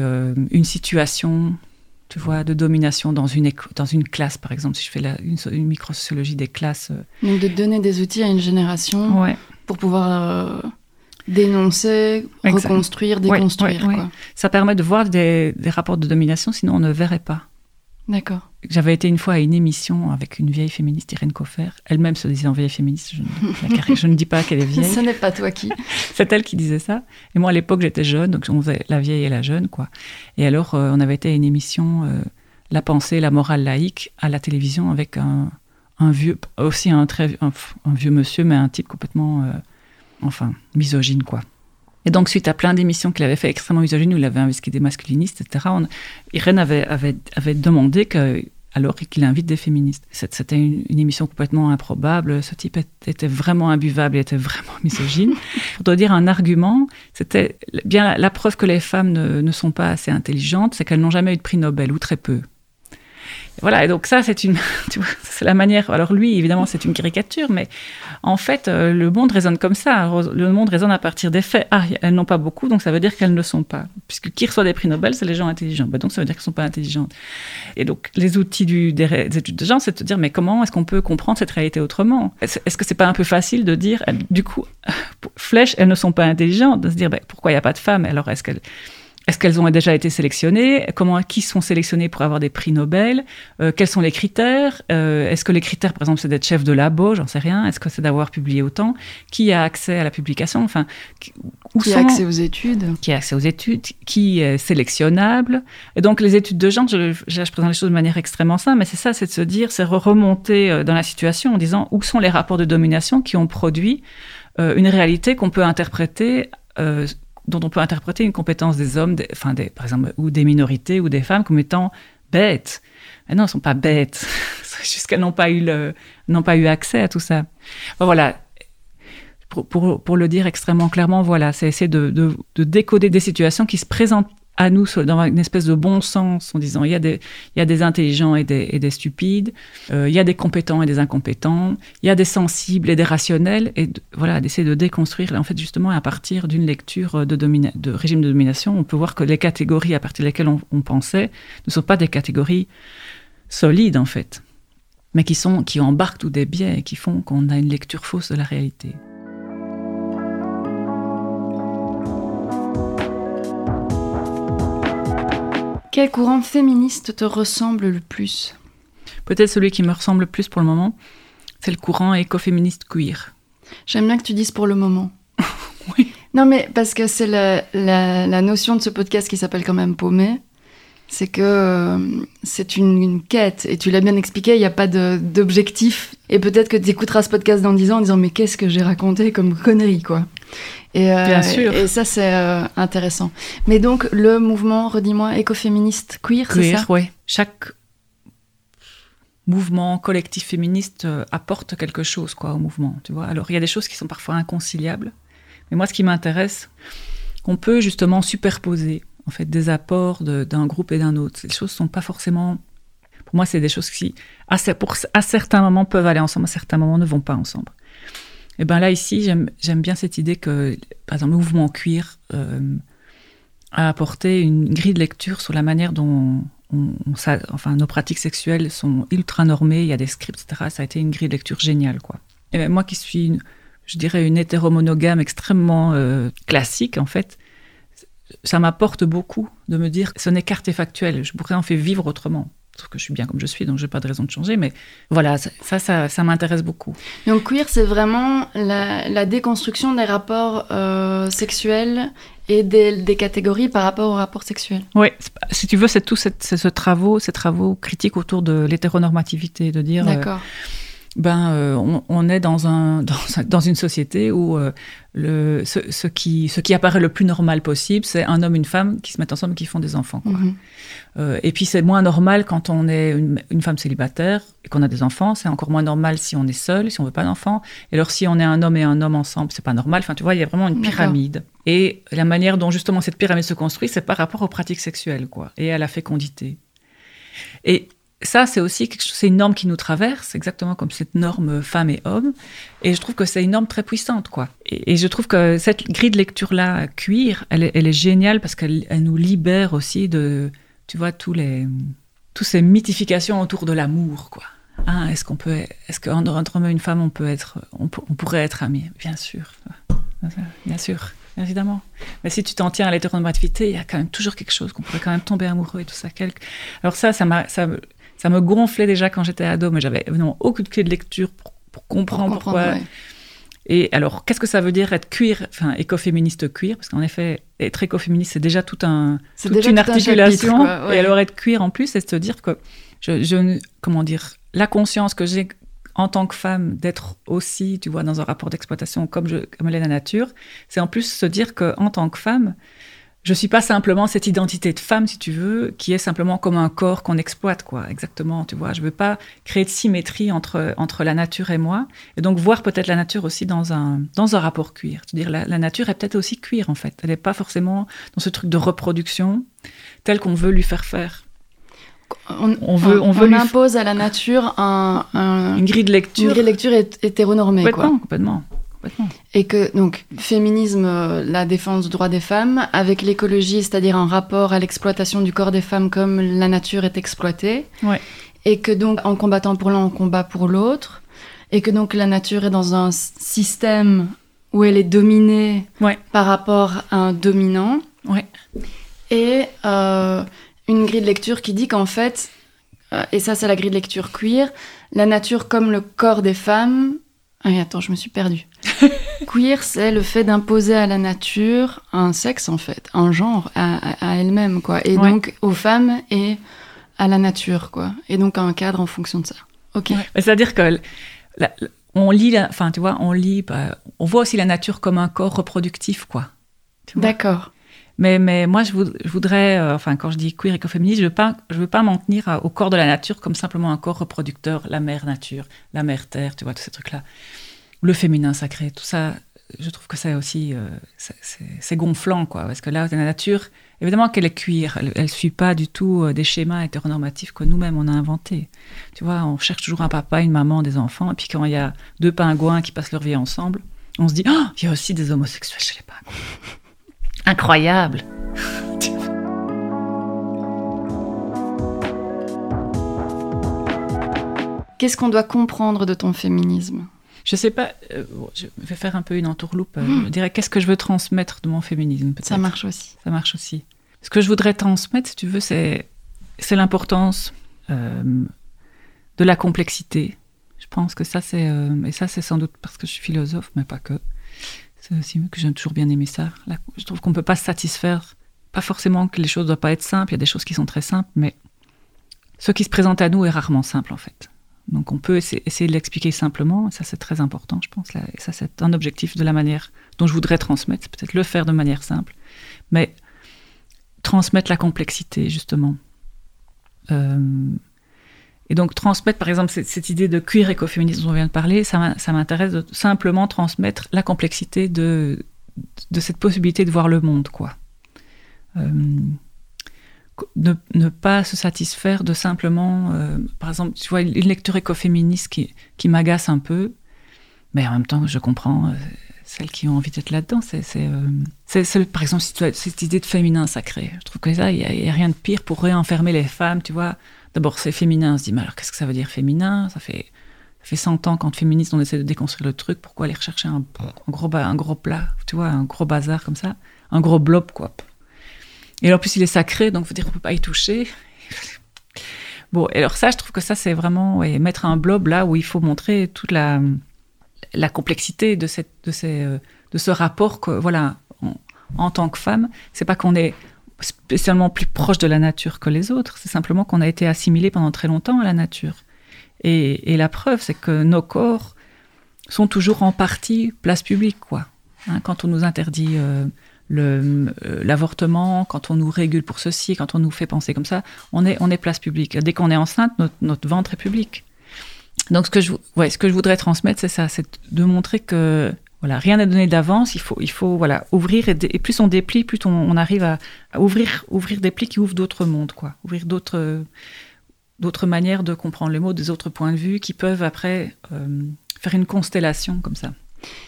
une situation tu vois, de domination dans une, dans une classe, par exemple, si je fais la, une, une microsociologie des classes. Euh. Donc de donner des outils à une génération pour pouvoir euh, dénoncer, reconstruire, déconstruire. Ça permet de voir des, des, rapports de domination, sinon on ne verrait pas. D'accord. J'avais été une fois à une émission avec une vieille féministe, Irène Coffer. Elle-même se disait en vieille féministe. Je ne, je ne dis pas qu'elle est vieille. Ce n'est pas toi qui. <laughs> C'est elle qui disait ça. Et moi, à l'époque, j'étais jeune, donc on faisait la vieille et la jeune, quoi. Et alors, euh, on avait été à une émission, euh, La pensée, la morale laïque, à la télévision, avec un, vieux, aussi un très un, vieux monsieur, mais un type complètement, euh, enfin, misogyne, quoi. Et donc, suite à plein d'émissions qu'il avait fait extrêmement misogynes, où il avait investi des masculinistes, etc., Irène avait, demandé alors qu'il invite des féministes. C'était une, émission complètement improbable. Ce type était vraiment imbuvable, il était vraiment <laughs> misogyne. Pour te dire un argument, c'était bien la, preuve que les femmes ne sont pas assez intelligentes, c'est qu'elles n'ont jamais eu de prix Nobel, ou très peu. Voilà, et donc ça, c'est une, <laughs> c'est la manière. Alors lui, évidemment, c'est une caricature, mais en fait, euh, le monde résonne comme ça. Le monde résonne à partir des faits. Ah, elles n'ont pas beaucoup, donc ça veut dire qu'elles ne sont pas. Puisque qui reçoit des prix Nobel, c'est les gens intelligents. Bah, donc ça veut dire qu'elles ne sont pas intelligentes. Et donc les outils du, des, études de genre, c'est de dire, mais comment est-ce qu'on peut comprendre cette réalité autrement? Est-ce que c'est pas un peu facile de dire, du coup, <laughs> flèche, elles ne sont pas intelligentes, de se dire, bah, pourquoi il n'y a pas de femmes? Alors est-ce qu'elles est-ce qu'elles ont déjà été sélectionnées? Comment qui sont sélectionnées pour avoir des prix Nobel? Euh, Quels sont les critères? Euh, Est-ce que les critères, par exemple, c'est d'être chef de labo? J'en sais rien. Est-ce que c'est d'avoir publié autant? Qui a accès à la publication? Enfin, où qui a accès aux études? Qui a accès aux études? Qui est sélectionnable? Et donc, les études de genre, je, je, présente les choses de manière extrêmement simple, mais c'est ça, c'est de se dire, c'est remonter euh, dans la situation en disant où sont les rapports de domination qui ont produit une réalité qu'on peut interpréter dont on peut interpréter une compétence des hommes, enfin des, par exemple, ou des minorités ou des femmes comme étant bêtes. Mais non, elles sont pas bêtes. <laughs> C'est qu'elles n'ont pas eu le, n'ont pas eu accès à tout ça. voilà. pour, pour, pour le dire extrêmement clairement, voilà, c'est essayer de, de, de décoder des situations qui se présentent à nous dans une espèce de bon sens en disant il y a des, il y a des intelligents et des, et des stupides, euh, il y a des compétents et des incompétents, il y a des sensibles et des rationnels, et voilà, d'essayer de déconstruire. En fait, justement, à partir d'une lecture de régime de domination, on peut voir que les catégories à partir desquelles on, on pensait ne sont pas des catégories solides, en fait, mais qui, sont, qui embarquent tous des biais et qui font qu'on a une lecture fausse de la réalité. Quel courant féministe te ressemble le plus? Peut-être celui qui me ressemble le plus pour le moment, c'est le courant écoféministe queer. J'aime bien que tu dises pour le moment. <laughs> Oui. Non, mais parce que c'est la, la- la notion de ce podcast qui s'appelle quand même Paumé. C'est que euh, c'est une, une quête. Et tu l'as bien expliqué, il n'y a pas d'objectif. Et peut-être que tu écouteras ce podcast dans 10 ans en disant Mais qu'est-ce que j'ai raconté comme connerie, quoi? Et, euh, Bien sûr. Et ça, c'est euh, intéressant. Mais donc, le mouvement, redis-moi, écoféministe queer, c'est ça oui. Chaque mouvement collectif féministe euh, apporte quelque chose quoi au mouvement, tu vois. Alors il y a des choses qui sont parfois inconciliables, mais moi ce qui m'intéresse, qu'on peut justement superposer en fait des apports de- d'un groupe et d'un autre. Ces choses sont pas forcément, pour moi c'est des choses qui à, cer- pour, à certains moments peuvent aller ensemble, à certains moments ne vont pas ensemble. Et ben là ici j'aime bien cette idée que par exemple le mouvement queer euh, a apporté une grille de lecture sur la manière dont enfin, nos pratiques sexuelles sont ultra normées, il y a des scripts, etc. Ça a été une grille de lecture géniale, quoi. Ben, moi qui suis, une- je dirais, une hétéromonogame extrêmement euh, classique, en fait, ça m'apporte beaucoup de me dire ce n'est qu'artefactuel, je pourrais en faire vivre autrement. Sauf que je suis bien comme je suis, donc j'ai pas de raison de changer. Mais voilà, ça, ça, ça, ça m'intéresse beaucoup. Donc queer, c'est vraiment la, la déconstruction des rapports euh, sexuels et des, des catégories par rapport aux rapports sexuels. Oui, si tu veux, c'est tout c'est ce travaux, ces travaux critiques autour de l'hétéronormativité, de dire. euh, D'accord. Ben, euh, on, on est dans, un, <laughs> dans, dans une société où euh, le, ce, ce qui, ce qui apparaît le plus normal possible, c'est un homme, une femme qui se mettent ensemble et qui font des enfants. quoi. Mhm. Euh, et puis c'est moins normal quand on est une, une femme célibataire et qu'on a des enfants. C'est encore moins normal si on est seul, si on veut pas d'enfants. Et alors si on est un homme et un homme ensemble, c'est pas normal. Enfin, tu vois, il y a vraiment une pyramide. Et la manière dont justement cette pyramide se construit, c'est par rapport aux pratiques sexuelles, quoi, et à la fécondité. Et ça, c'est aussi c'est une norme qui nous traverse, exactement comme cette norme femme et homme. Et je trouve que c'est une norme très puissante, quoi. Et, je trouve que cette grille de lecture-là, cuir, elle est, géniale parce qu'elle elle nous libère aussi de, tu vois, tous les, toutes ces mythifications autour de l'amour, quoi. Hein, est-ce qu'on peut, est-ce qu'entre entre homme et une femme, on peut être, on, pourrait être amis? Bien sûr, bien sûr, évidemment. Mais si tu t'en tiens à l'hétéronormativité, il y a quand même toujours quelque chose qu'on pourrait quand même tomber amoureux et tout ça. Quelque... Alors ça, ça m'a, ça, ça me gonflait déjà quand j'étais ado, mais j'avais évidemment aucune clé de lecture pour, pour comprendre Pour comprendre, pourquoi. ouais. Et alors, qu'est-ce que ça veut dire être queer, enfin écoféministe queer? Parce qu'en effet, être écoféministe, c'est déjà tout un, C'est toute déjà une tout un articulation. chapitre, quoi, ouais. Et alors être queer en plus, c'est de se dire que je, comment dire, la conscience que j'ai en tant que femme d'être aussi, tu vois, dans un rapport d'exploitation comme je, comme elle est la nature, c'est en plus se dire que en tant que femme, je suis pas simplement cette identité de femme, si tu veux, qui est simplement comme un corps qu'on exploite, quoi. Exactement, tu vois. Je veux pas créer de symétrie entre entre la nature et moi, et donc voir peut-être la nature aussi dans un dans un rapport cuir. C'est-à-dire la, la nature est peut-être aussi cuir en fait. Elle n'est pas forcément dans ce truc de reproduction tel qu'on veut lui faire faire. On, On veut- on veut lui- impose à la nature un, un- Une grille de une lecture. grille de lecture hét- hétéronormée, quoi. complètement, complètement, complètement. Et que, donc, féminisme, euh, la défense du droit des femmes, avec l'écologie, c'est-à-dire un rapport à l'exploitation du corps des femmes comme la nature est exploitée. Ouais. Et que donc, en combattant pour l'un, on combat pour l'autre. Et que donc, la nature est dans un système où elle est dominée Ouais. par rapport à un dominant. Ouais. Et euh, une grille de lecture qui dit qu'en fait, euh, et ça c'est la grille de lecture queer, la nature comme le corps des femmes. Ah, attends, je me suis perdue. <laughs> queer, c'est le fait d'imposer à la nature un sexe en fait, un genre à, à- à elle-même quoi, et Ouais. donc aux femmes et à la nature quoi, et donc un cadre en fonction de ça. Ok. C'est-à-dire que la- on lit, la- enfin tu vois, on lit, bah, on voit aussi la nature comme un corps reproductif, quoi. D'accord. Mais, mais moi, je, voud- je voudrais, euh, enfin, quand je dis queer écoféministe, je veux pas, je veux pas m'en tenir à- au corps de la nature comme simplement un corps reproducteur, la mère nature, la mère terre, tu vois, tous ces trucs-là. Le féminin sacré, tout ça, je trouve que c'est aussi euh, c'est gonflant, quoi. Parce que là, la nature, évidemment qu'elle est cuir, elle ne suit pas du tout euh, des schémas hétéronormatifs que nous-mêmes on a inventés. Tu vois, on cherche toujours un papa, une maman, des enfants, et puis quand il y a deux pingouins qui passent leur vie ensemble, on se dit, oh, il y a aussi des homosexuels chez les pingouins. <laughs> Incroyable. Qu'est-ce qu'on doit comprendre de ton féminisme? Je sais pas, euh, je vais faire un peu une entourloupe. euh, Je dirais, qu'est-ce que je veux transmettre de mon féminisme peut-être? Ça marche aussi. Ça marche aussi. Ce que je voudrais transmettre, si tu veux, c'est, c'est l'importance euh, de la complexité. Je pense que ça, c'est. euh, et ça, c'est sans doute parce que je suis philosophe, mais pas que. C'est aussi que j'aime toujours bien aimer ça. Je trouve qu'on ne peut pas se satisfaire. Pas forcément que les choses ne doivent pas être simples. Il y a des choses qui sont très simples, mais ce qui se présente à nous est rarement simple, en fait. Donc, on peut essa- essayer de l'expliquer simplement. Ça, c'est très important, je pense. Et ça, c'est un objectif de la manière dont je voudrais transmettre. Peut-être le faire de manière simple. Mais transmettre la complexité, justement. Euh, et donc, transmettre, par exemple, cette, idée de queer écoféminisme dont on vient de parler, ça m'intéresse de simplement transmettre la complexité de, de cette possibilité de voir le monde, quoi. Euh, ne, pas se satisfaire de simplement, euh, par exemple, tu vois, une lecture écoféministe qui, qui m'agace un peu, mais en même temps, je comprends euh, celles qui ont envie d'être là-dedans. C'est, euh, par exemple, cette, idée de féminin sacré. Je trouve que ça, il n'y a, rien de pire pour réenfermer les femmes, tu vois. D'abord, c'est féminin. On se dit, mais alors qu'est-ce que ça veut dire féminin? Ça fait, ça fait 100 ans qu'en féministe, on essaie de déconstruire le truc. Pourquoi aller rechercher un, un gros, un gros plat, tu vois, un gros bazar comme ça? Un gros blob, quoi. Et en plus, il est sacré, donc faut dire qu'on peut pas y toucher. Bon, et alors ça, je trouve que ça, c'est vraiment mettre un blob là où il faut montrer toute la, la complexité de, cette, de, ces, euh, de ce rapport que, voilà, en, tant que femme, c'est pas qu'on est spécialement plus proche de la nature que les autres, c'est simplement qu'on a été assimilé pendant très longtemps à la nature. Et, et la preuve, c'est que nos corps sont toujours en partie place publique, quoi. Hein, quand on nous interdit euh, euh, l'avortement, quand on nous régule pour ceci, quand on nous fait penser comme ça, on est, on est place publique. Dès qu'on est enceinte, notre, notre ventre est public. Donc, ce que je, ouais, ce que je voudrais transmettre, c'est ça, c'est de montrer que voilà, rien n'est donné d'avance. Il faut, il faut voilà, ouvrir et, plus on déplie, plus on, arrive à, ouvrir, ouvrir des plis qui ouvrent d'autres mondes, quoi. Ouvrir d'autres, d'autres manières de comprendre les mots, des autres points de vue qui peuvent après euh, faire une constellation comme ça.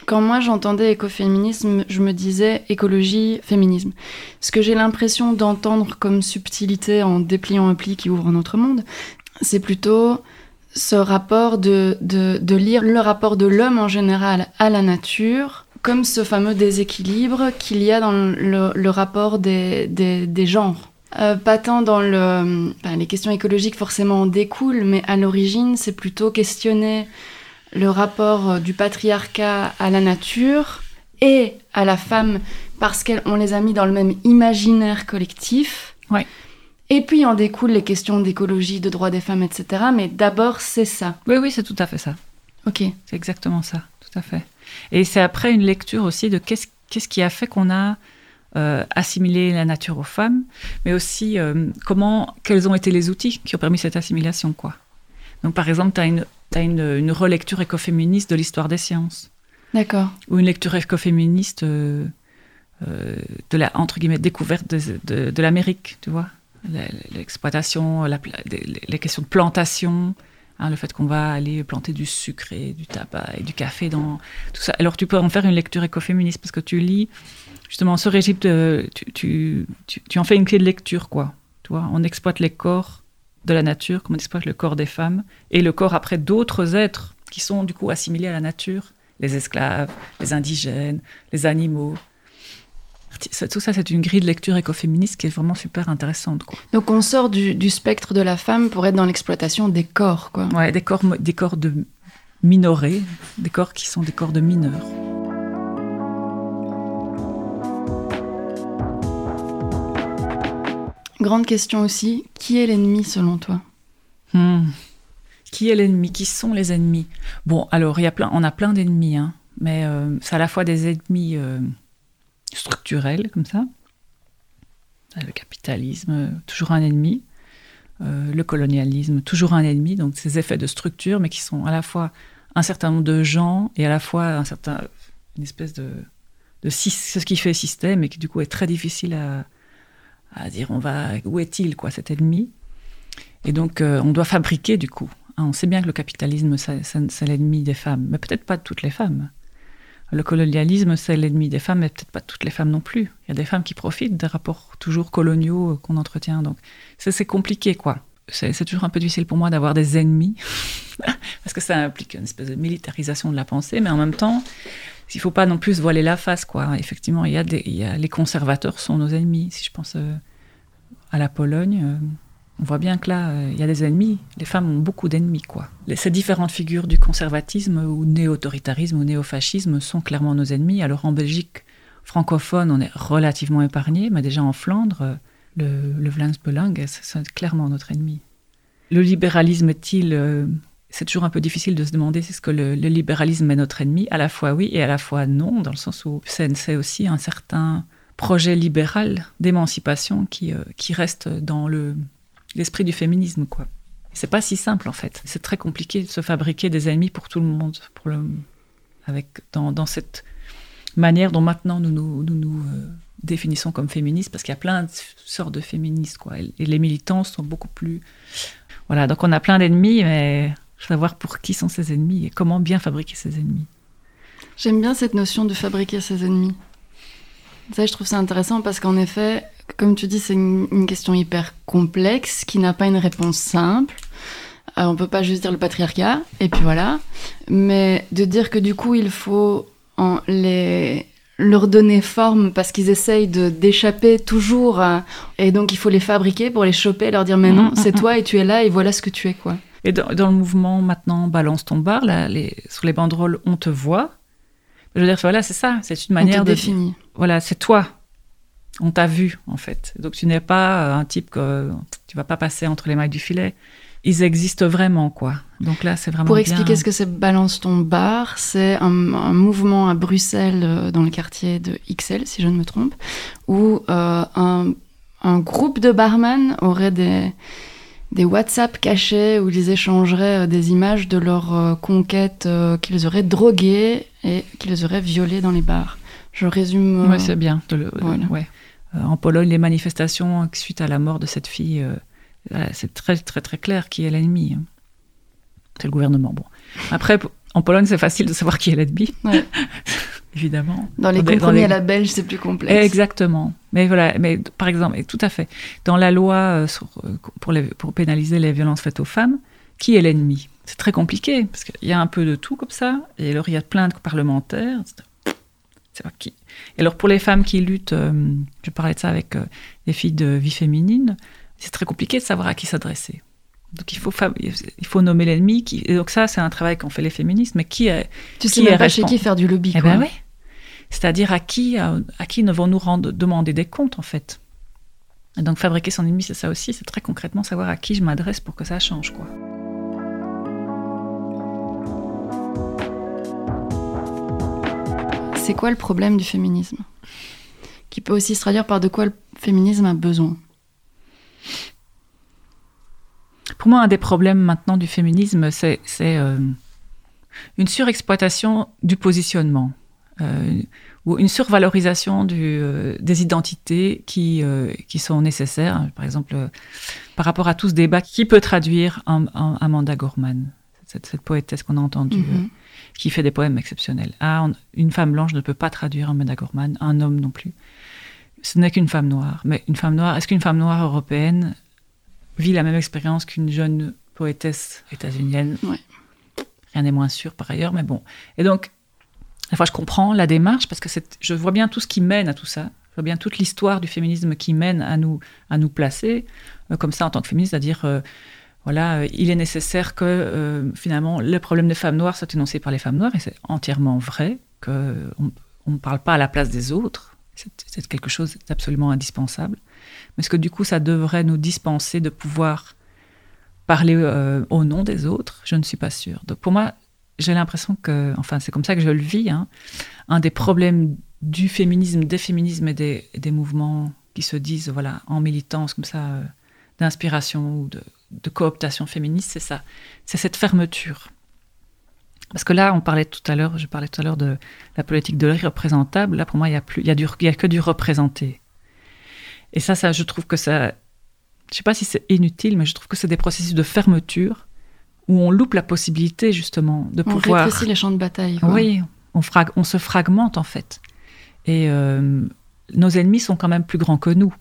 Quand moi j'entendais écoféminisme, je me disais écologie, féminisme. Ce que j'ai l'impression d'entendre comme subtilité en dépliant un pli qui ouvre un autre monde, c'est plutôt ce rapport de, de, lire le rapport de l'homme en général à la nature comme ce fameux déséquilibre qu'il y a dans le, rapport des, des, genres. Euh, pas tant dans le... enfin, les questions écologiques forcément en découlent, mais à l'origine c'est plutôt questionner le rapport euh, du patriarcat à la nature et à la femme parce qu'on les a mis dans le même imaginaire collectif. Ouais. Et puis en découlent les questions d'écologie, de droits des femmes, etc. Mais d'abord, c'est ça. Oui, oui, c'est tout à fait ça. Ok. C'est exactement ça, tout à fait. Et c'est après une lecture aussi de qu'est-ce, qu'est-ce qui a fait qu'on a euh, assimilé la nature aux femmes, mais aussi euh, comment, quels ont été les outils qui ont permis cette assimilation, quoi. Donc, par exemple, tu as une, t'as une, une relecture écoféministe de l'histoire des sciences, D'accord. ou une lecture écoféministe euh, euh, de la, entre guillemets, découverte de, de, de l'Amérique, tu vois. L'exploitation, les questions de plantation, hein, le fait qu'on va aller planter du sucre et du tabac et du café dans tout ça. Alors, tu peux en faire une lecture écoféministe parce que tu lis, justement, Égypte, euh, tu, tu, tu, tu en fais une clé de lecture, quoi. Tu vois, on exploite les corps de la nature, comme on exploite le corps des femmes, et le corps après d'autres êtres qui sont du coup assimilés à la nature, les esclaves, les indigènes, les animaux. Tout ça, c'est une grille de lecture écoféministe qui est vraiment super intéressante. Quoi. Donc on sort du, du spectre de la femme pour être dans l'exploitation des corps, quoi. Ouais, des corps, des corps de minorés, des corps qui sont des corps de mineurs. Grande question aussi, qui est l'ennemi selon toi? Hmm. Qui est l'ennemi? Qui sont les ennemis? Bon, alors, y a plein, on a plein d'ennemis, hein, mais euh, c'est à la fois des ennemis euh, structurels, comme ça. Le capitalisme, euh, toujours un ennemi. Euh, le colonialisme, toujours un ennemi. Donc, ces effets de structure, mais qui sont à la fois un certain nombre de gens et à la fois un certain, une espèce de, de ce qui fait système et qui du coup est très difficile à, à dire on va où est-il quoi cet ennemi? Et donc euh, on doit fabriquer du coup. Hein, on sait bien que le capitalisme c'est l'ennemi des femmes mais peut-être pas de toutes les femmes. Le colonialisme c'est l'ennemi des femmes mais peut-être pas de toutes les femmes non plus. Il y a des femmes qui profitent des rapports toujours coloniaux euh, qu'on entretient donc c'est compliqué quoi. C'est toujours un peu difficile pour moi d'avoir des ennemis <laughs> parce que ça implique une espèce de militarisation de la pensée mais en même temps il faut pas non plus voiler la face, quoi. Effectivement, il y a, des, y a les conservateurs sont nos ennemis. Si je pense euh, à la Pologne, euh, on voit bien que là, euh, il y a des ennemis. Les femmes ont beaucoup d'ennemis, quoi. ces différentes figures du conservatisme ou néo-autoritarisme ou néo-fascisme sont clairement nos ennemis. Alors en Belgique francophone, on est relativement épargné, mais déjà en Flandre, le, le Vlaams Belang, c'est clairement notre ennemi. Le libéralisme est-il c'est toujours un peu difficile de se demander si ce que le, libéralisme est notre ennemi. À la fois oui et à la fois non, dans le sens où c'est aussi un certain projet libéral d'émancipation qui, euh, qui reste dans l'esprit du féminisme. quoi. C'est pas si simple en fait. C'est très compliqué de se fabriquer des ennemis pour tout le monde, pour le, avec, dans, dans cette manière dont maintenant nous nous, nous, euh, définissons comme féministes, parce qu'il y a plein de sortes de féministes. Quoi, et les militants sont beaucoup plus... Voilà, donc on a plein d'ennemis, mais savoir pour qui sont ses ennemis et comment bien fabriquer ses ennemis. J'aime bien cette notion de fabriquer ses ennemis. Ça, je trouve ça intéressant parce qu'en effet, comme tu dis, c'est une, question hyper complexe qui n'a pas une réponse simple. On euh, on peut pas juste dire le patriarcat et puis voilà, mais de dire que du coup il faut en les leur donner forme parce qu'ils essayent de d'échapper toujours et donc il faut les fabriquer pour les choper, leur dire mais non, <laughs> c'est toi et tu es là et voilà ce que tu es quoi. Et dans, le mouvement maintenant Balance ton bar, là, les, sur les banderoles, on te voit. Je veux dire, voilà, c'est ça, c'est une manière de. définir. Voilà, c'est toi. On t'a vu, en fait. Donc tu n'es pas un type que tu vas pas passer entre les mailles du filet. Ils existent vraiment, quoi. Donc là, c'est vraiment. Pour expliquer ce que c'est Balance ton bar, c'est un, mouvement à Bruxelles, euh, dans le quartier de XL, si je ne me trompe, où euh, un, un groupe de barman aurait des des WhatsApp cachés où ils échangeraient euh, des images de leurs euh, conquêtes euh, qu'ils auraient droguées et qu'ils auraient violées dans les bars. Je résume. Oui, c'est bien. en Pologne, les manifestations suite à la mort de cette fille, c'est très très très clair qui est l'ennemi. Hein. C'est le gouvernement. Bon. Après, en Pologne, c'est facile de savoir qui est l'ennemi. <laughs> évidemment. Dans les compromis à la belge, c'est plus complexe. Exactement. Mais voilà, mais par exemple, et tout à fait, dans la loi euh, euh, pour, pour pénaliser les violences faites aux femmes, qui est l'ennemi? C'est très compliqué, parce qu'il y a un peu de tout comme ça, et alors il y a plein de parlementaires, c'est pas qui. Et alors pour les femmes qui luttent, euh, je parlais de ça avec les filles de vie féminine, c'est très compliqué de savoir à qui s'adresser. Donc il faut, il faut nommer l'ennemi. Qui... Et donc ça, c'est un travail qu'ont fait les féministes. Mais qui est Tu sais même pas chez qui faire du lobby. Eh ben oui. C'est-à-dire à qui, à, qui ne vont nous rendre, demander des comptes en fait. Et donc fabriquer son ennemi, c'est ça aussi. C'est très concrètement savoir à qui je m'adresse pour que ça change quoi. C'est quoi le problème du féminisme? Qui peut aussi se traduire par de quoi le féminisme a besoin? Pour moi, un des problèmes maintenant du féminisme, c'est euh, une surexploitation du positionnement. Euh, ou une survalorisation du, euh, des identités qui, qui sont nécessaires. Par exemple, par rapport à tout ce débat, qui peut traduire Amanda Gorman, cette, cette poétesse qu'on a entendue, mm-hmm. qui fait des poèmes exceptionnels. Ah, une femme blanche ne peut pas traduire Amanda Gorman, un homme non plus. Ce n'est qu'une femme noire. Mais une femme noire, est-ce qu'une femme noire européenne vit la même expérience qu'une jeune poétesse états-unienne. Rien n'est moins sûr par ailleurs, mais bon. Et donc, à la fois, je comprends la démarche parce que je vois bien tout ce qui mène à tout ça. Je vois bien toute l'histoire du féminisme qui mène à nous, à nous placer euh, comme ça en tant que féministe, c'est-à-dire, euh, voilà, euh, il est nécessaire que finalement le problème des femmes noires soit énoncé par les femmes noires, et c'est entièrement vrai qu'on ne parle pas à la place des autres. C'est quelque chose d'absolument indispensable. Est-ce que du coup, ça devrait nous dispenser de pouvoir parler euh, au nom des autres Je ne suis pas sûre. Donc pour moi, j'ai l'impression que, enfin, c'est comme ça que je le vis, hein, un des problèmes du féminisme, des féminismes et des, mouvements qui se disent, voilà, en militance comme ça, euh, d'inspiration ou de, cooptation féministe, c'est ça. C'est cette fermeture. Parce que là, on parlait tout à l'heure, je parlais tout à l'heure de la politique de l'irreprésentable. Là, pour moi, il y a a que du représenté. Et ça, ça, je trouve que ça, je sais pas si c'est inutile, mais je trouve que c'est des processus de fermeture où on loupe la possibilité justement de On pouvoir. rétrécit les champs de bataille. quoi. Oui, on, frag- on se fragmente en fait. Et euh, nos ennemis sont quand même plus grands que nous.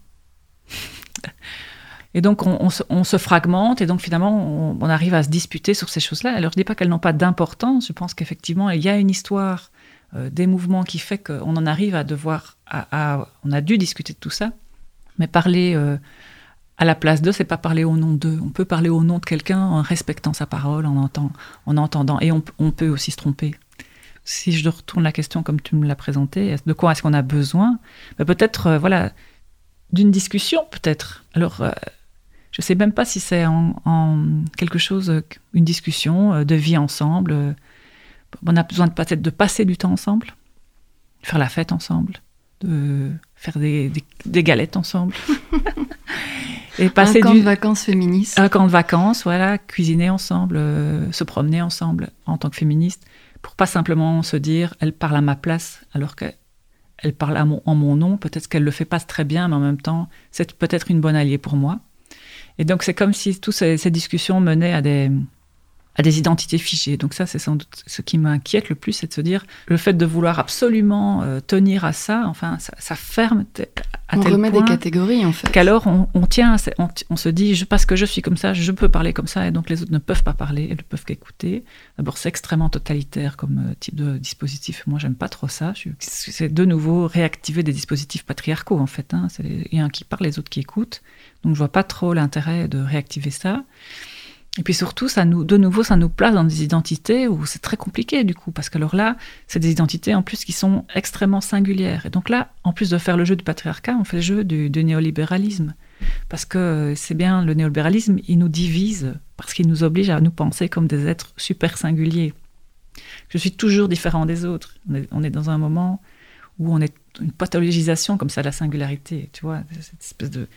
<laughs> Et donc on, on se, on se fragmente et donc finalement on, on arrive à se disputer sur ces choses-là. Alors je dis pas qu'elles n'ont pas d'importance, je pense qu'effectivement il y a une histoire euh, des mouvements qui fait qu'on en arrive à devoir, à, à- on a dû discuter de tout ça, mais parler euh, à la place d'eux, c'est pas parler au nom d'eux. On peut parler au nom de quelqu'un en respectant sa parole, en, entend, en entendant, et on, peut aussi se tromper. Si je retourne la question comme tu me l'as présentée, de quoi est-ce qu'on a besoin? Ben, Peut-être, euh, voilà, d'une discussion, peut-être. Alors, euh, je sais même pas si c'est en, quelque chose, une discussion euh, de vie ensemble. On a besoin peut-être de passer du temps ensemble, faire la fête ensemble, de faire des, des- des galettes ensemble. <laughs> Et passer un camp du, de vacances féministes. un camp de vacances, voilà, cuisiner ensemble, euh, se promener ensemble en tant que féministe, pour pas simplement se dire elle parle à ma place alors qu'elle elle parle à mon- en mon nom. Peut-être qu'elle le fait pas très bien, mais en même temps, c'est peut-être une bonne alliée pour moi. Et donc c'est comme si toutes ces, ces discussions menaient à des à des identités figées. Donc ça, c'est sans doute ce qui m'inquiète le plus, c'est de se dire le fait de vouloir absolument euh, tenir à ça, enfin, ça, ça ferme à on tel remet point des catégories en fait. qu'alors on, on tient, on, on se dit, je, parce que je suis comme ça, je peux parler comme ça, et donc les autres ne peuvent pas parler, elles ne peuvent qu'écouter. D'abord, c'est extrêmement totalitaire comme euh, type de dispositif. Moi, j'aime pas trop ça. C'est de nouveau réactiver des dispositifs patriarcaux, en fait. Hein. Il y a un qui parle, les autres qui écoutent. Donc, je vois pas trop l'intérêt de réactiver ça. Et puis surtout, ça nous, de nouveau, ça nous place dans des identités où c'est très compliqué du coup, parce que alors là, c'est des identités en plus qui sont extrêmement singulières. Et donc là, en plus de faire le jeu du patriarcat, on fait le jeu du, néolibéralisme. Parce que c'est bien le néolibéralisme, il nous divise, parce qu'il nous oblige à nous penser comme des êtres super singuliers. Je suis toujours différent des autres. On est, on est dans un moment où on est une pathologisation comme ça de la singularité, tu vois, cette espèce de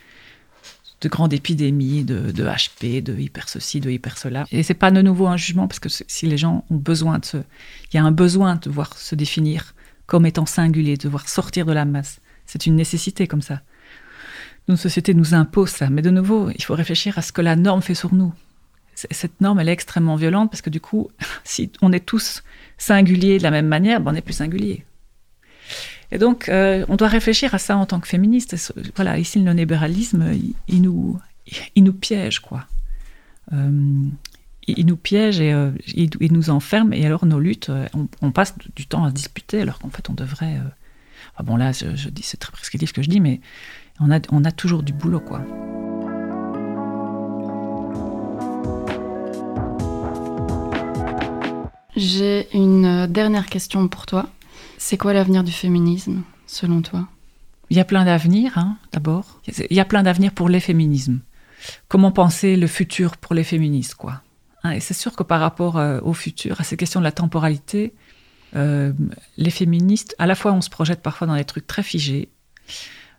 de grandes épidémies, de, de HP, de hyper ceci, de hyper cela. Et c'est pas de nouveau un jugement parce que si les gens ont besoin de se, il y a un besoin de voir se définir comme étant singulier, de voir sortir de la masse. C'est une nécessité comme ça. Nos sociétés nous imposent ça, mais de nouveau, il faut réfléchir à ce que la norme fait sur nous. Cette norme, elle est extrêmement violente parce que du coup, <laughs> si on est tous singuliers de la même manière, ben on est plus singulier. Et donc, euh, on doit réfléchir à ça en tant que féministe. Voilà, ici, le libéralisme, il, il nous, il nous piège, quoi. Euh, il, nous piège et euh, il, nous enferme. Et alors, nos luttes, on, passe du temps à se disputer, alors qu'en fait, on devrait. ah bon, là, je, dis, c'est très prescriptif ce que je dis, mais on a, on a toujours du boulot, quoi. J'ai une dernière question pour toi. C'est quoi l'avenir du féminisme, selon toi? Il y a plein d'avenirs, hein, d'abord. Il y a plein d'avenirs pour les féminismes. Comment penser le futur pour les féministes, quoi? Hein, et c'est sûr que par rapport euh, au futur, à ces questions de la temporalité, euh, les féministes, à la fois, on se projette parfois dans des trucs très figés,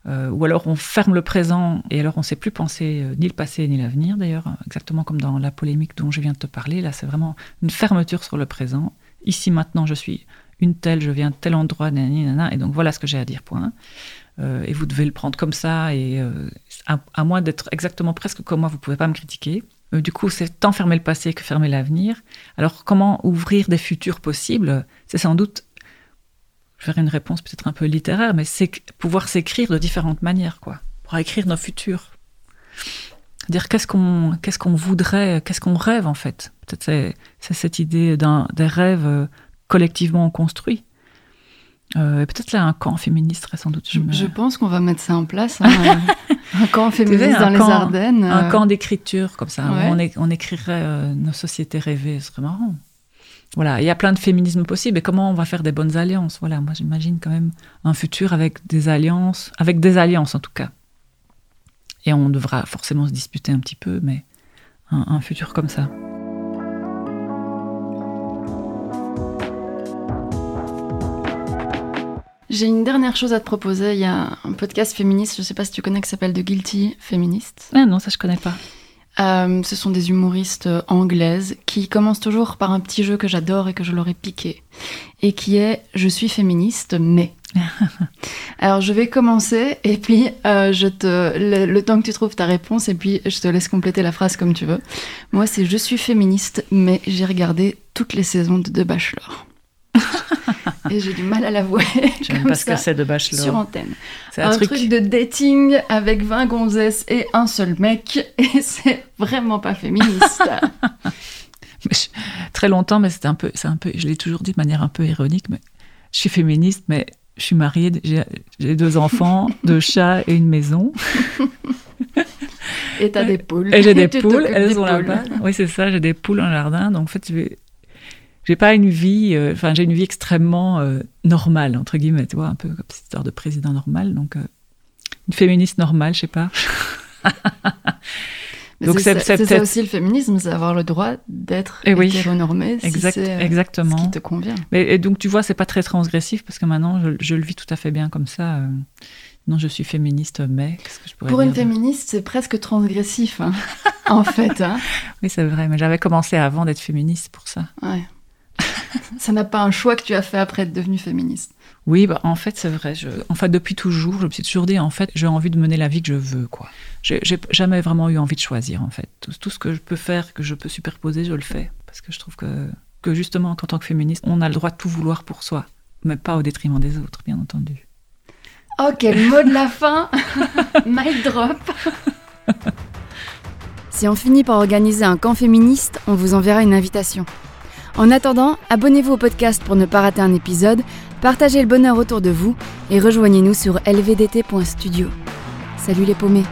euh, ou alors on ferme le présent et alors on ne sait plus penser ni le passé ni l'avenir, d'ailleurs, exactement comme dans la polémique dont je viens de te parler. Là, c'est vraiment une fermeture sur le présent. Ici, maintenant, je suis une telle, je viens de tel endroit, nanana, et donc voilà ce que j'ai à dire, point. Euh, et vous devez le prendre comme ça, et euh, à, moins d'être exactement presque comme moi, vous pouvez pas me critiquer. Euh, du coup, c'est tant fermer le passé que fermer l'avenir. Alors, comment ouvrir des futurs possibles? C'est sans doute, je vais faire une réponse peut-être un peu littéraire, mais c'est pouvoir s'écrire de différentes manières, quoi, pour écrire nos futurs. Dire qu'est-ce qu'on qu'est-ce qu'on voudrait, qu'est-ce qu'on rêve en fait. Peut-être c'est c'est cette idée des rêves euh, collectivement construits. Euh, et peut-être là un camp féministe serait sans doute. Je, me- je pense qu'on va mettre ça en place. hein, <laughs> euh, un camp féministe dans les Ardennes. un euh, camp d'écriture comme ça, où on, é- on écrirait euh, nos sociétés rêvées, ce serait marrant. Voilà, il y a plein de féminismes possibles. Et comment on va faire des bonnes alliances? Voilà, moi j'imagine quand même un futur avec des alliances, avec des alliances en tout cas. Et on devra forcément se disputer un petit peu, mais un, un futur comme ça. J'ai une dernière chose à te proposer. Il y a un podcast féministe, je sais pas si tu connais, qui s'appelle The Guilty Feminist. Ah non, ça je connais pas. Euh, ce sont des humoristes euh, anglaises qui commencent toujours par un petit jeu que j'adore et que je leur ai piqué. Et qui est Je suis féministe, mais. <laughs> Alors je vais commencer et puis euh, je te le, le temps que tu trouves ta réponse et puis je te laisse compléter la phrase comme tu veux. Moi c'est je suis féministe mais j'ai regardé toutes les saisons de The Bachelor. <laughs> et j'ai du mal à l'avouer. <laughs> Je sais pas ce que c'est de Bachelor. Sur antenne. C'est Un, truc... de dating avec 20 gonzesses et un seul mec <laughs> et c'est vraiment pas féministe. <laughs> Je- très longtemps, mais c'était un peu, c'est un peu, je l'ai toujours dit de manière un peu ironique, mais je suis féministe, mais je suis mariée, j'ai deux enfants, deux chats et une maison. et t'as des poules. Et j'ai des poules, elles des sont poules. là-bas. Oui, c'est ça, j'ai des poules le jardin. Donc, en fait, je vais- j'ai pas une vie, euh, enfin, j'ai une vie extrêmement euh, normale, entre guillemets, tu vois, un peu comme cette histoire de président normal. Donc, euh, une féministe normale, je sais pas. <laughs> Donc c'est ça- ça aussi le féminisme, c'est avoir le droit d'être Eh oui. hétéronormé si Exact- exactement. ce qui te convient. Mais et donc, tu vois, c'est pas très transgressif parce que maintenant, je, je le vis tout à fait bien comme ça. non, je suis féministe, mais qu'est-ce que je pourrais Pour une dire féministe, c'est presque transgressif, hein, <laughs> en fait. Hein. Oui, c'est vrai, mais j'avais commencé avant d'être féministe pour ça. Ouais. <laughs> ça n'a pas un choix que tu as fait après être devenue féministe. Oui, bah, en fait, c'est vrai. Je, en fait, depuis toujours, je me suis toujours dit, en fait, j'ai envie de mener la vie que je veux, quoi. J'ai j'ai jamais vraiment eu envie de choisir, en fait. Tout, tout ce que je peux faire, que je peux superposer, je le fais. Parce que je trouve que, que justement, qu'en tant que féministe, on a le droit de tout vouloir pour soi, mais pas au détriment des autres, bien entendu. Oh, quel mot de la fin <laughs> Mic drop <laughs> Si on finit par organiser un camp féministe, on vous enverra une invitation. En attendant, abonnez-vous au podcast pour ne pas rater un épisode, partagez le bonheur autour de vous et rejoignez-nous sur lvdt.studio. Salut les paumés